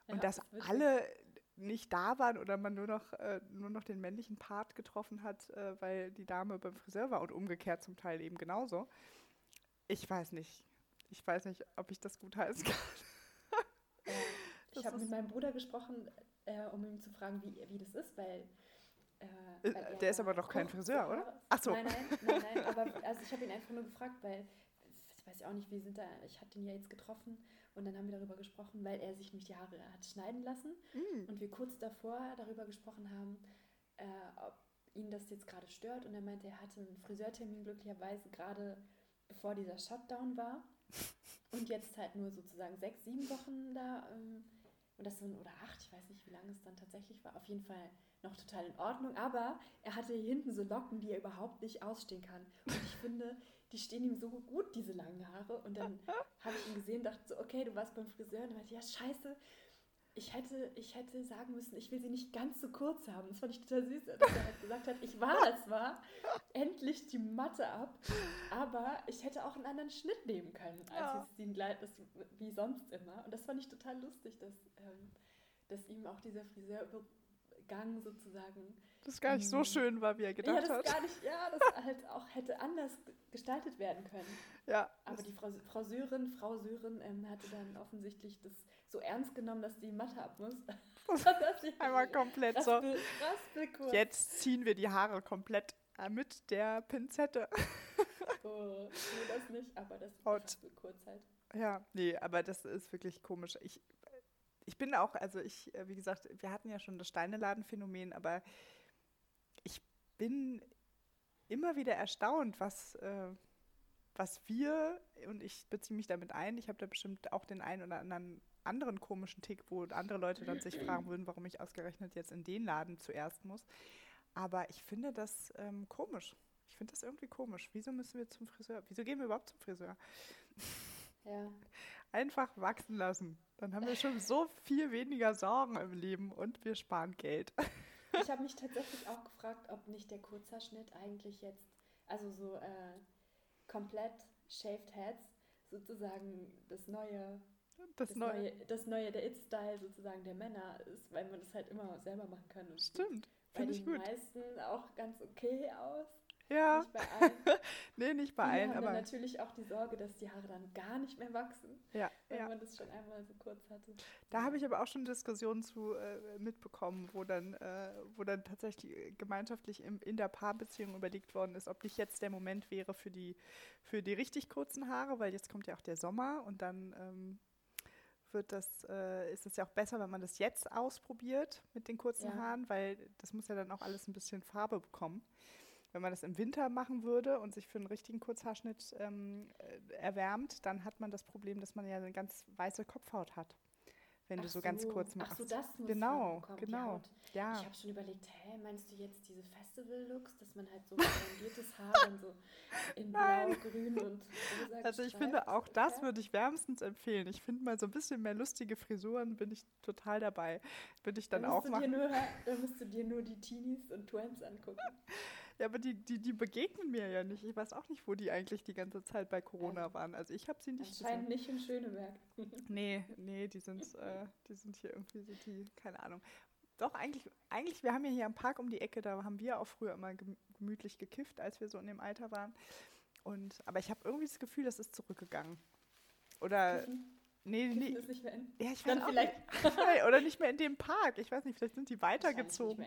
Und ja, dass das alle nicht da waren oder man nur noch, äh, nur noch den männlichen Part getroffen hat, äh, weil die Dame beim Friseur war und umgekehrt zum Teil eben genauso. Ich weiß nicht. Ich weiß nicht, ob ich das gut heißen kann. Äh, ich habe mit meinem Bruder gesprochen, äh, um ihn zu fragen, wie, wie das ist, weil. Äh, weil der ist aber doch kein Friseur, oder? Ach so. Nein, nein, nein, nein. Aber also ich habe ihn einfach nur gefragt, weil ich weiß ja auch nicht, wie sind da. Ich hatte ihn ja jetzt getroffen und dann haben wir darüber gesprochen, weil er sich nämlich die Haare hat schneiden lassen mm. und wir kurz davor darüber gesprochen haben, äh, ob ihn das jetzt gerade stört. Und er meinte, er hatte einen Friseurtermin glücklicherweise gerade bevor dieser Shutdown war. Und jetzt halt nur sozusagen sechs, sieben Wochen da. Ähm, und das sind, oder acht, ich weiß nicht, wie lange es dann tatsächlich war. Auf jeden Fall noch total in Ordnung. Aber er hatte hier hinten so Locken, die er überhaupt nicht ausstehen kann. Und ich finde, die stehen ihm so gut, diese langen Haare. Und dann habe ich ihn gesehen, dachte so, okay, du warst beim Friseur. Und er meinte, ja, scheiße, ich hätte, ich hätte sagen müssen, ich will sie nicht ganz so kurz haben. Das fand ich total süß, dass er halt gesagt hat, ich war es war, endlich die Matte ab, aber ich hätte auch einen anderen Schnitt nehmen können, als ja. es ihn das, wie sonst immer. Und das fand ich total lustig, dass, ähm, dass ihm auch dieser Friseurgang sozusagen das gar nicht so mhm. schön war, wie er gedacht ja, das hat. Gar nicht, ja, das halt auch hätte anders gestaltet werden können. Ja. Aber die Frau, Frau Sören, Frau Sören ähm, hatte dann offensichtlich das so ernst genommen, dass die Matte ab muss. Einmal komplett raspel, so. Raspel Jetzt ziehen wir die Haare komplett äh, mit der Pinzette. oh, nur das nicht, aber das ist kurz halt. Ja, nee, aber das ist wirklich komisch. Ich, ich bin auch, also ich, äh, wie gesagt, wir hatten ja schon das Steineladen-Phänomen, aber ich bin immer wieder erstaunt, was, äh, was wir, und ich beziehe mich damit ein, ich habe da bestimmt auch den einen oder anderen anderen komischen Tick, wo andere Leute dann sich fragen würden, warum ich ausgerechnet jetzt in den Laden zuerst muss. Aber ich finde das ähm, komisch. Ich finde das irgendwie komisch. Wieso müssen wir zum Friseur? Wieso gehen wir überhaupt zum Friseur? Ja. Einfach wachsen lassen. Dann haben wir schon so viel weniger Sorgen im Leben und wir sparen Geld. Ich habe mich tatsächlich auch gefragt, ob nicht der Kurzhaarschnitt eigentlich jetzt, also so äh, komplett shaved heads, sozusagen das neue das, das neue. neue. das neue, der It-Style sozusagen der Männer ist, weil man das halt immer selber machen kann. Und Stimmt, finde ich gut. Bei den meisten auch ganz okay aus. Ja. Nicht bei allen. nee, nicht bei allen, aber. Natürlich auch die Sorge, dass die Haare dann gar nicht mehr wachsen. Ja. Wenn ja. man das schon einmal so kurz hatte. Da habe ich aber auch schon Diskussionen zu äh, mitbekommen, wo dann, äh, wo dann tatsächlich gemeinschaftlich im, in der Paarbeziehung überlegt worden ist, ob nicht jetzt der Moment wäre für die, für die richtig kurzen Haare, weil jetzt kommt ja auch der Sommer und dann. Ähm, wird das, äh, ist es ja auch besser, wenn man das jetzt ausprobiert mit den kurzen ja. Haaren, weil das muss ja dann auch alles ein bisschen Farbe bekommen. Wenn man das im Winter machen würde und sich für einen richtigen Kurzhaarschnitt ähm, äh, erwärmt, dann hat man das Problem, dass man ja eine ganz weiße Kopfhaut hat wenn Ach du so, so, ganz kurz machst. Ach so, das muss Genau, genau. Ja. Ich habe schon überlegt, hä, meinst du jetzt diese Festival-Looks, dass man halt so blondiertes Haar und so in blau, grün und rosa Also ich finde, auch das ja? würde ich wärmstens empfehlen. Ich finde mal so ein bisschen mehr lustige Frisuren, bin ich total dabei. Würde ich dann, dann auch machen. Nur, dann musst du dir nur die Teenies und Twins angucken. Ja, aber die, die, die begegnen mir ja nicht. Ich weiß auch nicht, wo die eigentlich die ganze Zeit bei Corona waren. Also ich habe sie nicht Anscheinend gesehen. nicht in Schöneberg. nee, nee, die sind, äh, die sind hier irgendwie, so die, keine Ahnung. Doch, eigentlich, eigentlich, wir haben ja hier am Park um die Ecke, da haben wir auch früher immer gemütlich gekifft, als wir so in dem Alter waren. Und, aber ich habe irgendwie das Gefühl, das ist zurückgegangen. Oder. Kiffen? Nee, nee. Ist nicht mehr in, ja, ich weiß vielleicht. Nicht. Oder nicht mehr in dem Park. Ich weiß nicht, vielleicht sind die weitergezogen.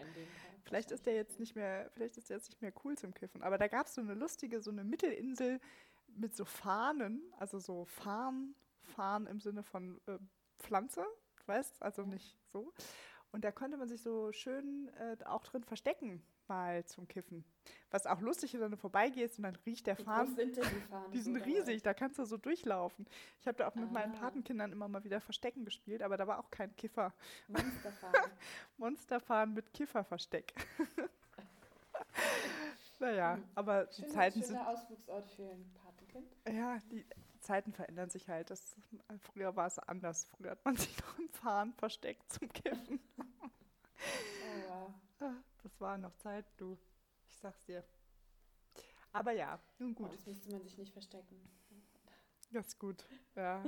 Vielleicht ist der jetzt nicht mehr, vielleicht ist der jetzt nicht mehr cool zum Kiffen. Aber da gab es so eine lustige, so eine Mittelinsel mit so Fahnen, also so Farn, Farn im Sinne von äh, Pflanze, weißt, also nicht so. Und da konnte man sich so schön äh, auch drin verstecken, mal zum Kiffen. Was auch lustig ist, wenn du vorbeigehst und dann riecht der Farn. sind denn die Fahnen? Die sind riesig, da kannst du so durchlaufen. Ich habe da auch mit ah. meinen Patenkindern immer mal wieder Verstecken gespielt, aber da war auch kein Kiffer. Monsterfahren. Monsterfahren mit Kifferversteck. naja, hm. aber die Schöne, Zeiten schöner sind. Ausflugsort für ein Patenkind. Ja, die Zeiten verändern sich halt. Das, früher war es anders. Früher hat man sich noch im Fahren versteckt zum Kiffen. Oh, wow. Das war noch Zeit, du. Ich sag's dir. Aber ja, nun gut. Oh, das müsste man sich nicht verstecken. Das ist gut, ja.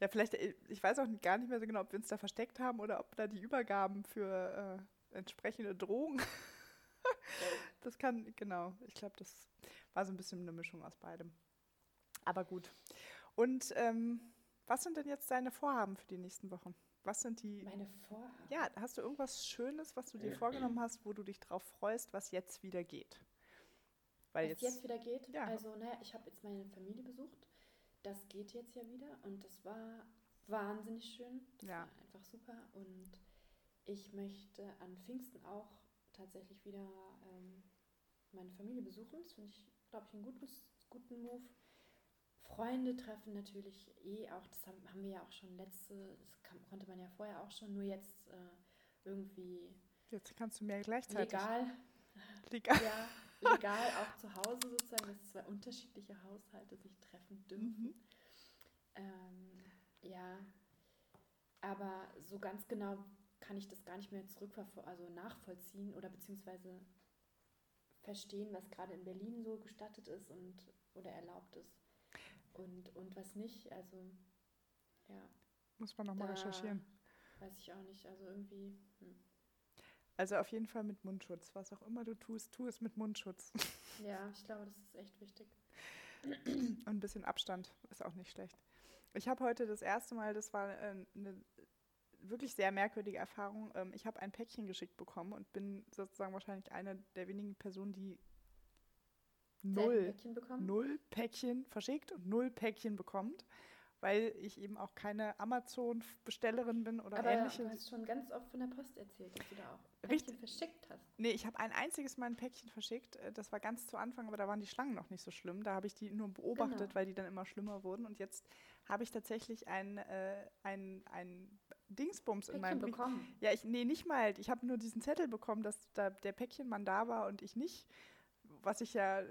Ja, vielleicht, äh, ich weiß auch gar nicht mehr so genau, ob wir uns da versteckt haben oder ob da die Übergaben für äh, entsprechende Drogen. das kann, genau, ich glaube, das war so ein bisschen eine Mischung aus beidem. Aber gut. Und ähm, was sind denn jetzt deine Vorhaben für die nächsten Wochen? Was sind die. Meine Vorhaben? Ja, hast du irgendwas Schönes, was du dir vorgenommen hast, wo du dich drauf freust, was jetzt wieder geht? Weil was jetzt, jetzt wieder geht? Ja. Also, naja, ich habe jetzt meine Familie besucht das geht jetzt ja wieder und das war wahnsinnig schön. Das ja. war einfach super und ich möchte an Pfingsten auch tatsächlich wieder ähm, meine Familie besuchen. Das finde ich, glaube ich, einen guten, guten Move. Freunde treffen natürlich eh auch, das haben, haben wir ja auch schon letzte, das kann, konnte man ja vorher auch schon, nur jetzt äh, irgendwie. Jetzt kannst du mehr gleichzeitig. Legal. Legal. Ja, legal auch zu Hause sozusagen, dass zwei unterschiedliche Haushalte sich treffen dürfen. Mhm. Ähm, ja, aber so ganz genau kann ich das gar nicht mehr zurück also nachvollziehen oder beziehungsweise verstehen, was gerade in Berlin so gestattet ist und oder erlaubt ist und, und was nicht. Also ja. Muss man nochmal recherchieren. Weiß ich auch nicht. Also irgendwie. Hm. Also auf jeden Fall mit Mundschutz. Was auch immer du tust, tu es mit Mundschutz. Ja, ich glaube, das ist echt wichtig. Und ein bisschen Abstand ist auch nicht schlecht. Ich habe heute das erste Mal, das war äh, eine wirklich sehr merkwürdige Erfahrung. Ähm, ich habe ein Päckchen geschickt bekommen und bin sozusagen wahrscheinlich eine der wenigen Personen, die null Päckchen, null Päckchen verschickt und null Päckchen bekommt weil ich eben auch keine Amazon-Bestellerin bin oder Aber ähnliches. du hast schon ganz oft von der Post erzählt, dass du da auch Päckchen Richtig. verschickt hast. Nee, ich habe ein einziges Mal ein Päckchen verschickt. Äh, das war ganz zu Anfang, aber da waren die Schlangen noch nicht so schlimm. Da habe ich die nur beobachtet, genau. weil die dann immer schlimmer wurden. Und jetzt habe ich tatsächlich ein, äh, ein, ein Dingsbums Päckchen in meinem Brief. bekommen. Ja, ich, nee, nicht mal. Ich habe nur diesen Zettel bekommen, dass da der Päckchenmann da war und ich nicht. Was ich ja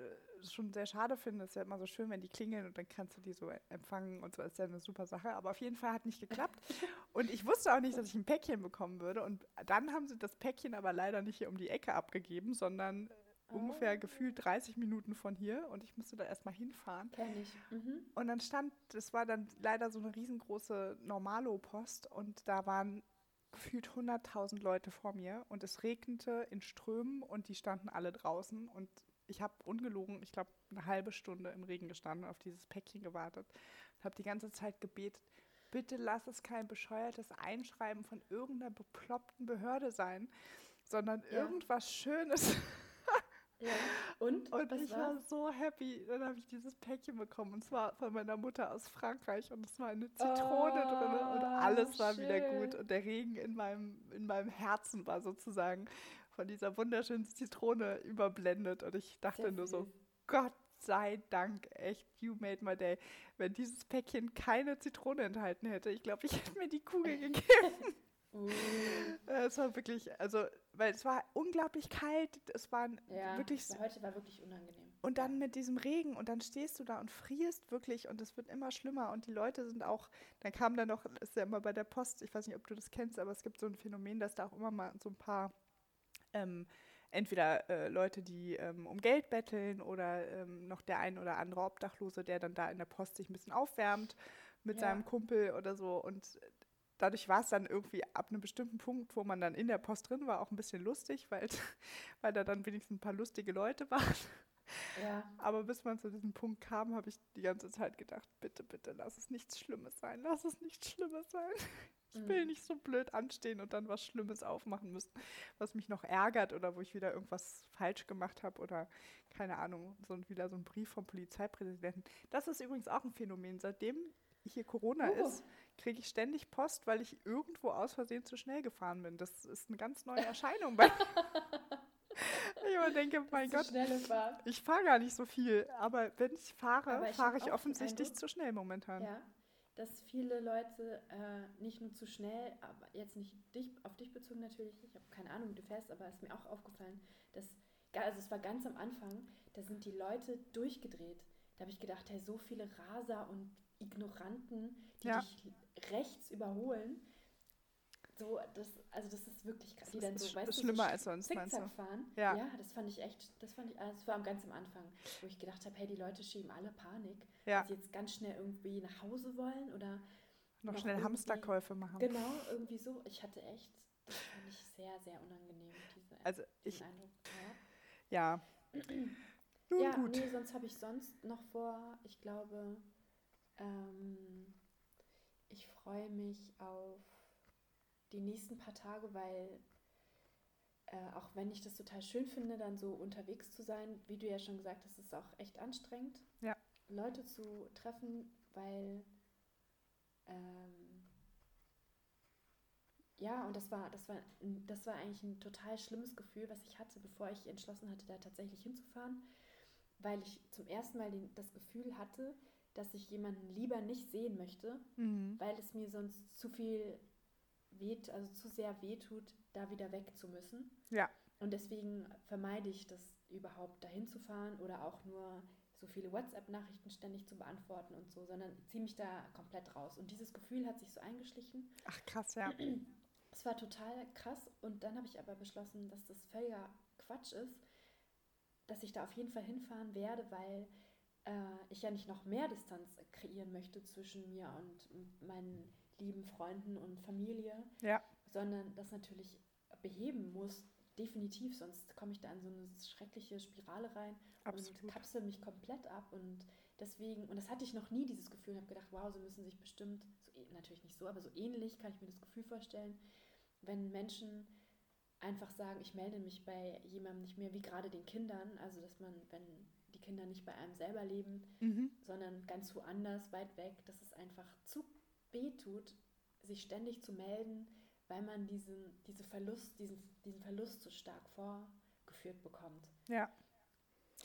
schon sehr schade finde. Ist ja immer so schön, wenn die klingeln und dann kannst du die so empfangen und so. Ist ja eine super Sache. Aber auf jeden Fall hat nicht geklappt. und ich wusste auch nicht, dass ich ein Päckchen bekommen würde. Und dann haben sie das Päckchen aber leider nicht hier um die Ecke abgegeben, sondern oh. ungefähr gefühlt 30 Minuten von hier. Und ich musste da erstmal hinfahren. Kenn ich. Mhm. Und dann stand, das war dann leider so eine riesengroße Normalo-Post und da waren gefühlt 100.000 Leute vor mir und es regnete in Strömen und die standen alle draußen und ich habe ungelogen, ich glaube, eine halbe Stunde im Regen gestanden, auf dieses Päckchen gewartet und habe die ganze Zeit gebetet, bitte lass es kein bescheuertes Einschreiben von irgendeiner bekloppten Behörde sein, sondern ja. irgendwas Schönes. Ja. Und? Und ich war so happy. Dann habe ich dieses Päckchen bekommen. Und zwar von meiner Mutter aus Frankreich. Und es war eine Zitrone oh, drin. Und alles war schön. wieder gut. Und der Regen in meinem, in meinem Herzen war sozusagen von dieser wunderschönen Zitrone überblendet. Und ich dachte Sehr nur so, Gott sei Dank, echt, you made my day. Wenn dieses Päckchen keine Zitrone enthalten hätte, ich glaube, ich hätte mir die Kugel gegeben. Uh. Es war wirklich, also, weil es war unglaublich kalt. Es war ja, wirklich. Heute war wirklich unangenehm. Und dann mit diesem Regen und dann stehst du da und frierst wirklich und es wird immer schlimmer und die Leute sind auch, dann kam da noch, ist ja immer bei der Post, ich weiß nicht, ob du das kennst, aber es gibt so ein Phänomen, dass da auch immer mal so ein paar ähm, entweder äh, Leute, die ähm, um Geld betteln oder ähm, noch der ein oder andere Obdachlose, der dann da in der Post sich ein bisschen aufwärmt mit ja. seinem Kumpel oder so. Und dadurch war es dann irgendwie ab einem bestimmten Punkt, wo man dann in der Post drin war, auch ein bisschen lustig, weil, weil da dann wenigstens ein paar lustige Leute waren. Ja. Aber bis man zu diesem Punkt kam, habe ich die ganze Zeit gedacht, bitte, bitte, lass es nichts Schlimmes sein, lass es nichts Schlimmes sein. Ich will mhm. nicht so blöd anstehen und dann was Schlimmes aufmachen müssen, was mich noch ärgert oder wo ich wieder irgendwas falsch gemacht habe oder keine Ahnung, so wieder so ein Brief vom Polizeipräsidenten. Das ist übrigens auch ein Phänomen. Seitdem hier Corona uh. ist, kriege ich ständig Post, weil ich irgendwo aus Versehen zu schnell gefahren bin. Das ist eine ganz neue Erscheinung bei ich immer denke, mein Gott, ich fahre gar nicht so viel, aber wenn ich fahre, fahre ich offensichtlich zu schnell momentan. Ja, dass viele Leute äh, nicht nur zu schnell, aber jetzt nicht dich, auf dich bezogen natürlich, ich habe keine Ahnung, wie du fährst, aber es ist mir auch aufgefallen, dass, also es war ganz am Anfang, da sind die Leute durchgedreht. da habe ich gedacht, hey, so viele Raser und Ignoranten, die ja. dich rechts überholen. So, das, also das ist wirklich krass. Die dann so, weißt du, schlimmer so als sonst, meinst du? fahren. Ja. ja, das fand ich echt, das fand ich, also das war ganz am Anfang, wo ich gedacht habe, hey, die Leute schieben alle Panik, ja. weil sie jetzt ganz schnell irgendwie nach Hause wollen oder noch, noch schnell Hamsterkäufe machen. Genau, irgendwie so. Ich hatte echt, das fand ich sehr, sehr unangenehm, diese, also ich, Eindruck. Ja. ja. Nun ja, gut. nee, sonst habe ich sonst noch vor, ich glaube, ähm, ich freue mich auf die nächsten paar Tage, weil äh, auch wenn ich das total schön finde, dann so unterwegs zu sein, wie du ja schon gesagt hast, ist es auch echt anstrengend, ja. Leute zu treffen, weil ähm, ja, und das war, das war, das war eigentlich ein total schlimmes Gefühl, was ich hatte, bevor ich entschlossen hatte, da tatsächlich hinzufahren, weil ich zum ersten Mal den, das Gefühl hatte, dass ich jemanden lieber nicht sehen möchte, mhm. weil es mir sonst zu viel weht, also zu sehr wehtut, da wieder weg zu müssen. Ja. Und deswegen vermeide ich das überhaupt dahin zu fahren oder auch nur so viele WhatsApp-Nachrichten ständig zu beantworten und so, sondern ziehe mich da komplett raus. Und dieses Gefühl hat sich so eingeschlichen. Ach krass, ja. Es war total krass und dann habe ich aber beschlossen, dass das völliger Quatsch ist, dass ich da auf jeden Fall hinfahren werde, weil äh, ich ja nicht noch mehr Distanz kreieren möchte zwischen mir und meinen lieben Freunden und Familie, ja. sondern das natürlich beheben muss, definitiv, sonst komme ich da in so eine schreckliche Spirale rein Absolut. und kapsel mich komplett ab und deswegen, und das hatte ich noch nie, dieses Gefühl, und habe gedacht, wow, sie müssen sich bestimmt, so, natürlich nicht so, aber so ähnlich kann ich mir das Gefühl vorstellen, wenn Menschen einfach sagen, ich melde mich bei jemandem nicht mehr, wie gerade den Kindern, also dass man, wenn die Kinder nicht bei einem selber leben, mhm. sondern ganz woanders, weit weg, dass es einfach zu weh tut, sich ständig zu melden, weil man diesen, diese Verlust, diesen, diesen Verlust so stark vorgeführt bekommt. Ja.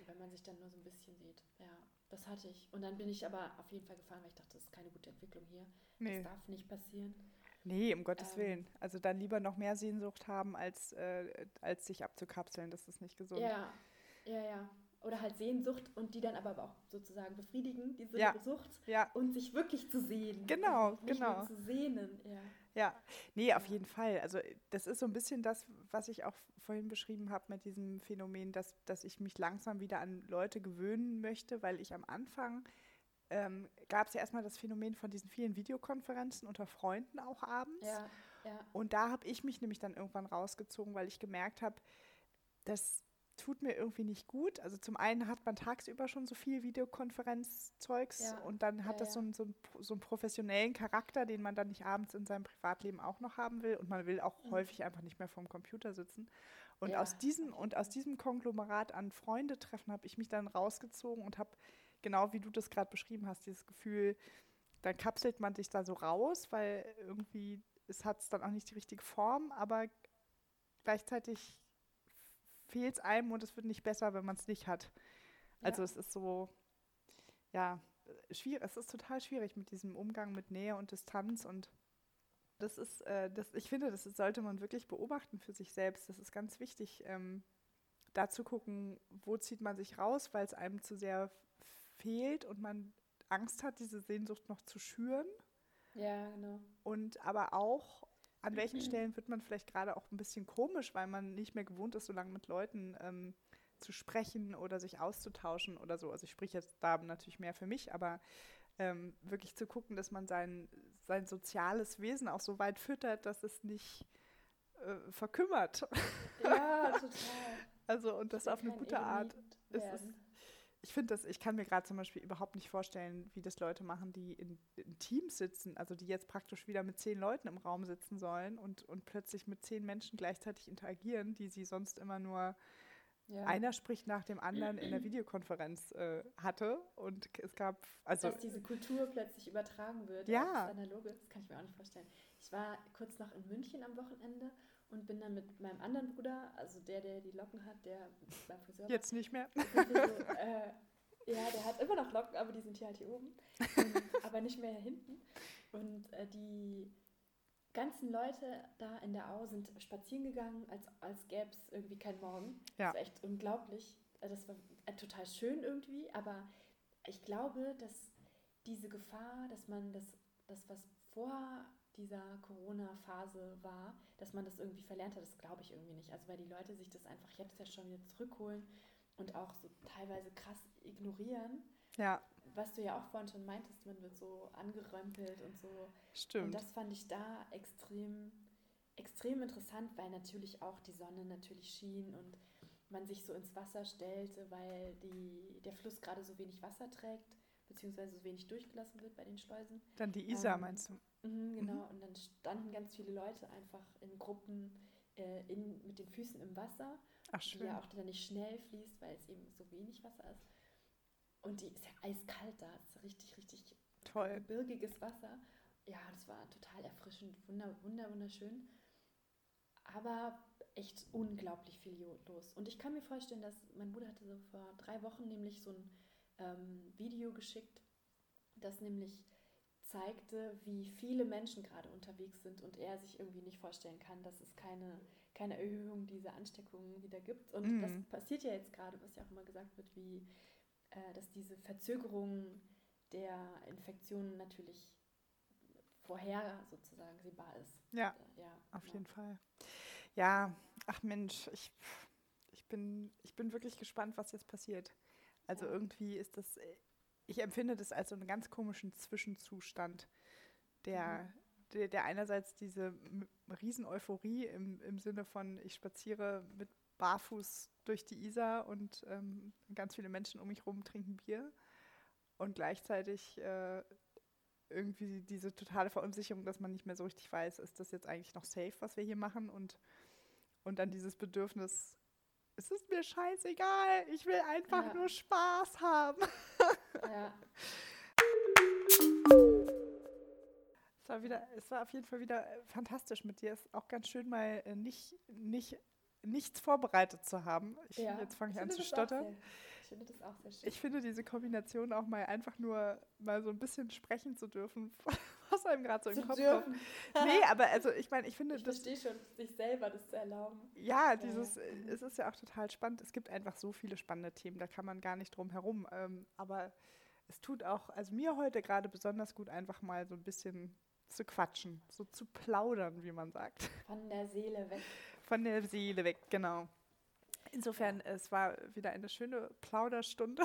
Wenn man sich dann nur so ein bisschen sieht. Ja, das hatte ich. Und dann bin ich aber auf jeden Fall gefahren, weil ich dachte, das ist keine gute Entwicklung hier. Nee. Das darf nicht passieren. Nee, um Gottes ähm, Willen. Also dann lieber noch mehr Sehnsucht haben, als, äh, als sich abzukapseln. Das ist nicht gesund. Ja, ja, ja oder halt Sehnsucht und die dann aber auch sozusagen befriedigen, diese ja. Sucht ja. und sich wirklich zu sehen. Genau, also genau. zu sehnen, ja. Ja, nee, auf jeden Fall. Also das ist so ein bisschen das, was ich auch vorhin beschrieben habe mit diesem Phänomen, dass, dass ich mich langsam wieder an Leute gewöhnen möchte, weil ich am Anfang ähm, gab es ja erstmal das Phänomen von diesen vielen Videokonferenzen unter Freunden auch abends. Ja, ja. Und da habe ich mich nämlich dann irgendwann rausgezogen, weil ich gemerkt habe, dass tut mir irgendwie nicht gut. Also zum einen hat man tagsüber schon so viel Videokonferenzzeugs ja. und dann hat ja, das so einen, so, einen, so einen professionellen Charakter, den man dann nicht abends in seinem Privatleben auch noch haben will. Und man will auch mhm. häufig einfach nicht mehr vorm Computer sitzen. Und ja. aus diesem und aus diesem Konglomerat an Freunde treffen habe ich mich dann rausgezogen und habe genau wie du das gerade beschrieben hast, dieses Gefühl, dann kapselt man sich da so raus, weil irgendwie es hat es dann auch nicht die richtige Form, aber gleichzeitig fehlt es einem und es wird nicht besser, wenn man es nicht hat. Also ja. es ist so, ja, schwierig. Es ist total schwierig mit diesem Umgang mit Nähe und Distanz und das ist, äh, das, ich finde, das sollte man wirklich beobachten für sich selbst. Das ist ganz wichtig, ähm, da zu gucken, wo zieht man sich raus, weil es einem zu sehr fehlt und man Angst hat, diese Sehnsucht noch zu schüren. Ja, genau. Und aber auch, an welchen Stellen wird man vielleicht gerade auch ein bisschen komisch, weil man nicht mehr gewohnt ist, so lange mit Leuten ähm, zu sprechen oder sich auszutauschen oder so. Also ich spreche jetzt da natürlich mehr für mich, aber ähm, wirklich zu gucken, dass man sein, sein soziales Wesen auch so weit füttert, dass es nicht äh, verkümmert. Ja, total. also und das, das auf eine gute Art. Ist, ist, ich finde das, ich kann mir gerade zum Beispiel überhaupt nicht vorstellen, wie das Leute machen, die in, in, Teams sitzen, also die jetzt praktisch wieder mit zehn Leuten im Raum sitzen sollen und, und plötzlich mit zehn Menschen gleichzeitig interagieren, die sie sonst immer nur ja. einer spricht nach dem anderen in der Videokonferenz äh, hatte. Und es gab also. Dass diese Kultur plötzlich übertragen wird ja. aufs Analoge, das kann ich mir auch nicht vorstellen. Ich war kurz noch in München am Wochenende und bin dann mit meinem anderen Bruder, also der, der die Locken hat, der beim Friseur Jetzt nicht mehr. So, äh, ja, der hat immer noch Locken, aber die sind hier halt hier oben. Und, aber nicht mehr hinten. Und äh, die ganzen Leute da in der Au sind spazieren gegangen, als, als gäbe es irgendwie keinen Morgen. Ja. Das war echt unglaublich. Also das war äh, total schön irgendwie, aber ich glaube, dass diese Gefahr, dass man das, das was vor dieser Corona-Phase war, dass man das irgendwie verlernt hat, das glaube ich irgendwie nicht. Also weil die Leute sich das einfach jetzt ja schon wieder zurückholen und auch so teilweise krass ignorieren. Ja. Was du ja auch vorhin schon meintest, man wird so angerömpelt und so. Stimmt. Und das fand ich da extrem, extrem interessant, weil natürlich auch die Sonne natürlich schien und man sich so ins Wasser stellte, weil die, der Fluss gerade so wenig Wasser trägt, beziehungsweise so wenig durchgelassen wird bei den Schleusen. Dann die Isar, ähm, meinst du? Mh, genau, mhm. und dann standen ganz viele Leute einfach in Gruppen äh, in, mit den Füßen im Wasser, Ach, schön. die ja auch dann nicht schnell fließt, weil es eben so wenig Wasser ist. Und die ist ja eiskalt da, es ist richtig, richtig toll. Birgiges Wasser. Ja, das war total erfrischend, wunder, wunder, wunderschön. Aber echt unglaublich viel los. Und ich kann mir vorstellen, dass mein Bruder hatte so vor drei Wochen nämlich so ein ähm, Video geschickt, das nämlich zeigte, wie viele Menschen gerade unterwegs sind und er sich irgendwie nicht vorstellen kann, dass es keine, keine Erhöhung dieser Ansteckungen wieder gibt. Und mm. das passiert ja jetzt gerade, was ja auch immer gesagt wird, wie äh, dass diese Verzögerung der Infektionen natürlich vorher sozusagen sehbar ist. Ja, äh, ja auf genau. jeden Fall. Ja, ach Mensch, ich, ich, bin, ich bin wirklich gespannt, was jetzt passiert. Also ja. irgendwie ist das, ich empfinde das als so einen ganz komischen Zwischenzustand, der, mhm. der, der, einerseits diese Riesen-Euphorie im, im Sinne von, ich spaziere mit barfuß durch die Isar und ähm, ganz viele Menschen um mich herum trinken Bier und gleichzeitig äh, irgendwie diese totale Verunsicherung, dass man nicht mehr so richtig weiß, ist das jetzt eigentlich noch safe, was wir hier machen und, und dann dieses Bedürfnis, es ist mir scheißegal, ich will einfach ja. nur Spaß haben. ja. Es war, wieder, es war auf jeden Fall wieder fantastisch mit dir. Es ist auch ganz schön, mal äh, nicht, nicht, nichts vorbereitet zu haben. Ich, ja. Jetzt fange ich, ich an zu stottern. Ich finde das auch sehr schön. Ich finde diese Kombination auch mal einfach nur mal so ein bisschen sprechen zu dürfen, was einem gerade so im Kopf kommt. Nee, aber also ich meine, ich finde ich das. Ich verstehe schon, sich selber das zu erlauben. Ja, dieses, ja. es ist ja auch total spannend. Es gibt einfach so viele spannende Themen, da kann man gar nicht drum herum. Ähm, aber es tut auch, also mir heute gerade besonders gut, einfach mal so ein bisschen zu quatschen, so zu plaudern, wie man sagt. Von der Seele weg. Von der Seele weg, genau. Insofern, es war wieder eine schöne Plauderstunde.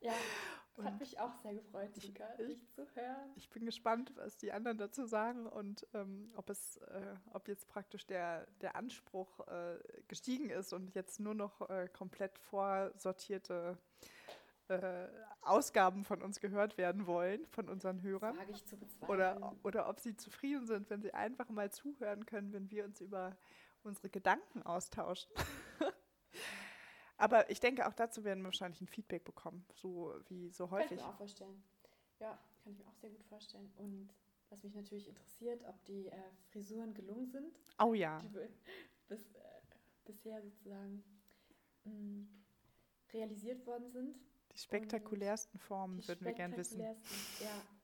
Ja, hat mich auch sehr gefreut, Tika, dich zu hören. Ich bin gespannt, was die anderen dazu sagen und ähm, ob es, äh, ob jetzt praktisch der, der Anspruch äh, gestiegen ist und jetzt nur noch äh, komplett vorsortierte äh, Ausgaben von uns gehört werden wollen, von unseren Hörern. Das ich zu bezweifeln. Oder, oder ob sie zufrieden sind, wenn sie einfach mal zuhören können, wenn wir uns über unsere Gedanken austauschen. Aber ich denke, auch dazu werden wir wahrscheinlich ein Feedback bekommen, so wie so häufig. Kann ich mir auch vorstellen. Ja, kann ich mir auch sehr gut vorstellen. Und was mich natürlich interessiert, ob die äh, Frisuren gelungen sind. Oh ja. Die bis, äh, bisher sozusagen mh, mm, realisiert worden sind. Die spektakulärsten Formen die würden wir gerne wissen. Ja,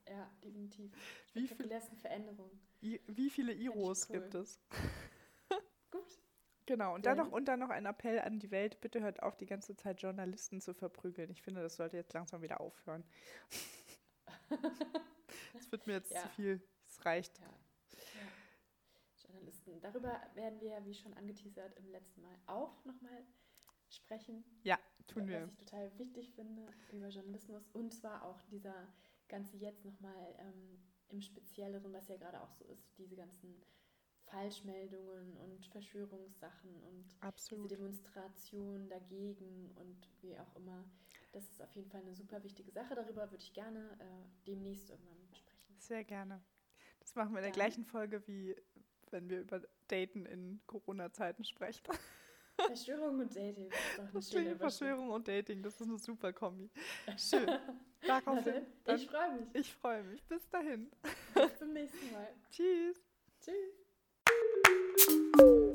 ja, definitiv. Die spektakulärsten Veränderungen. wie viele Iros cool. gibt es? Genau, und dann, noch, und dann noch ein Appell an die Welt, bitte hört auf, die ganze Zeit Journalisten zu verprügeln. Ich finde, das sollte jetzt langsam wieder aufhören. Es wird mir jetzt ja. zu viel. Es reicht. Ja. Ja. Journalisten. Darüber werden wir, wie schon angeteasert, im letzten Mal auch nochmal sprechen. Ja, tun wir. Was ich total wichtig finde über Journalismus und zwar auch dieser ganze jetzt nochmal ähm, im Spezielleren, was ja gerade auch so ist, diese ganzen Falschmeldungen und Verschwörungssachen und Absolut. diese Demonstration dagegen und wie auch immer. Das ist auf jeden Fall eine super wichtige Sache. Darüber würde ich gerne äh, demnächst irgendwann sprechen. Sehr gerne. Das machen wir in der gleichen Folge, wie wenn wir über Daten in Corona-Zeiten sprechen. Verschwörung und Dating. Das ist Verschwörung und Dating, das ist eine super Kombi. Schön. Daraufhin. Ich freue mich. Ich freue mich. Bis dahin. Bis zum nächsten Mal. Tschüss. Tschüss. Thank you.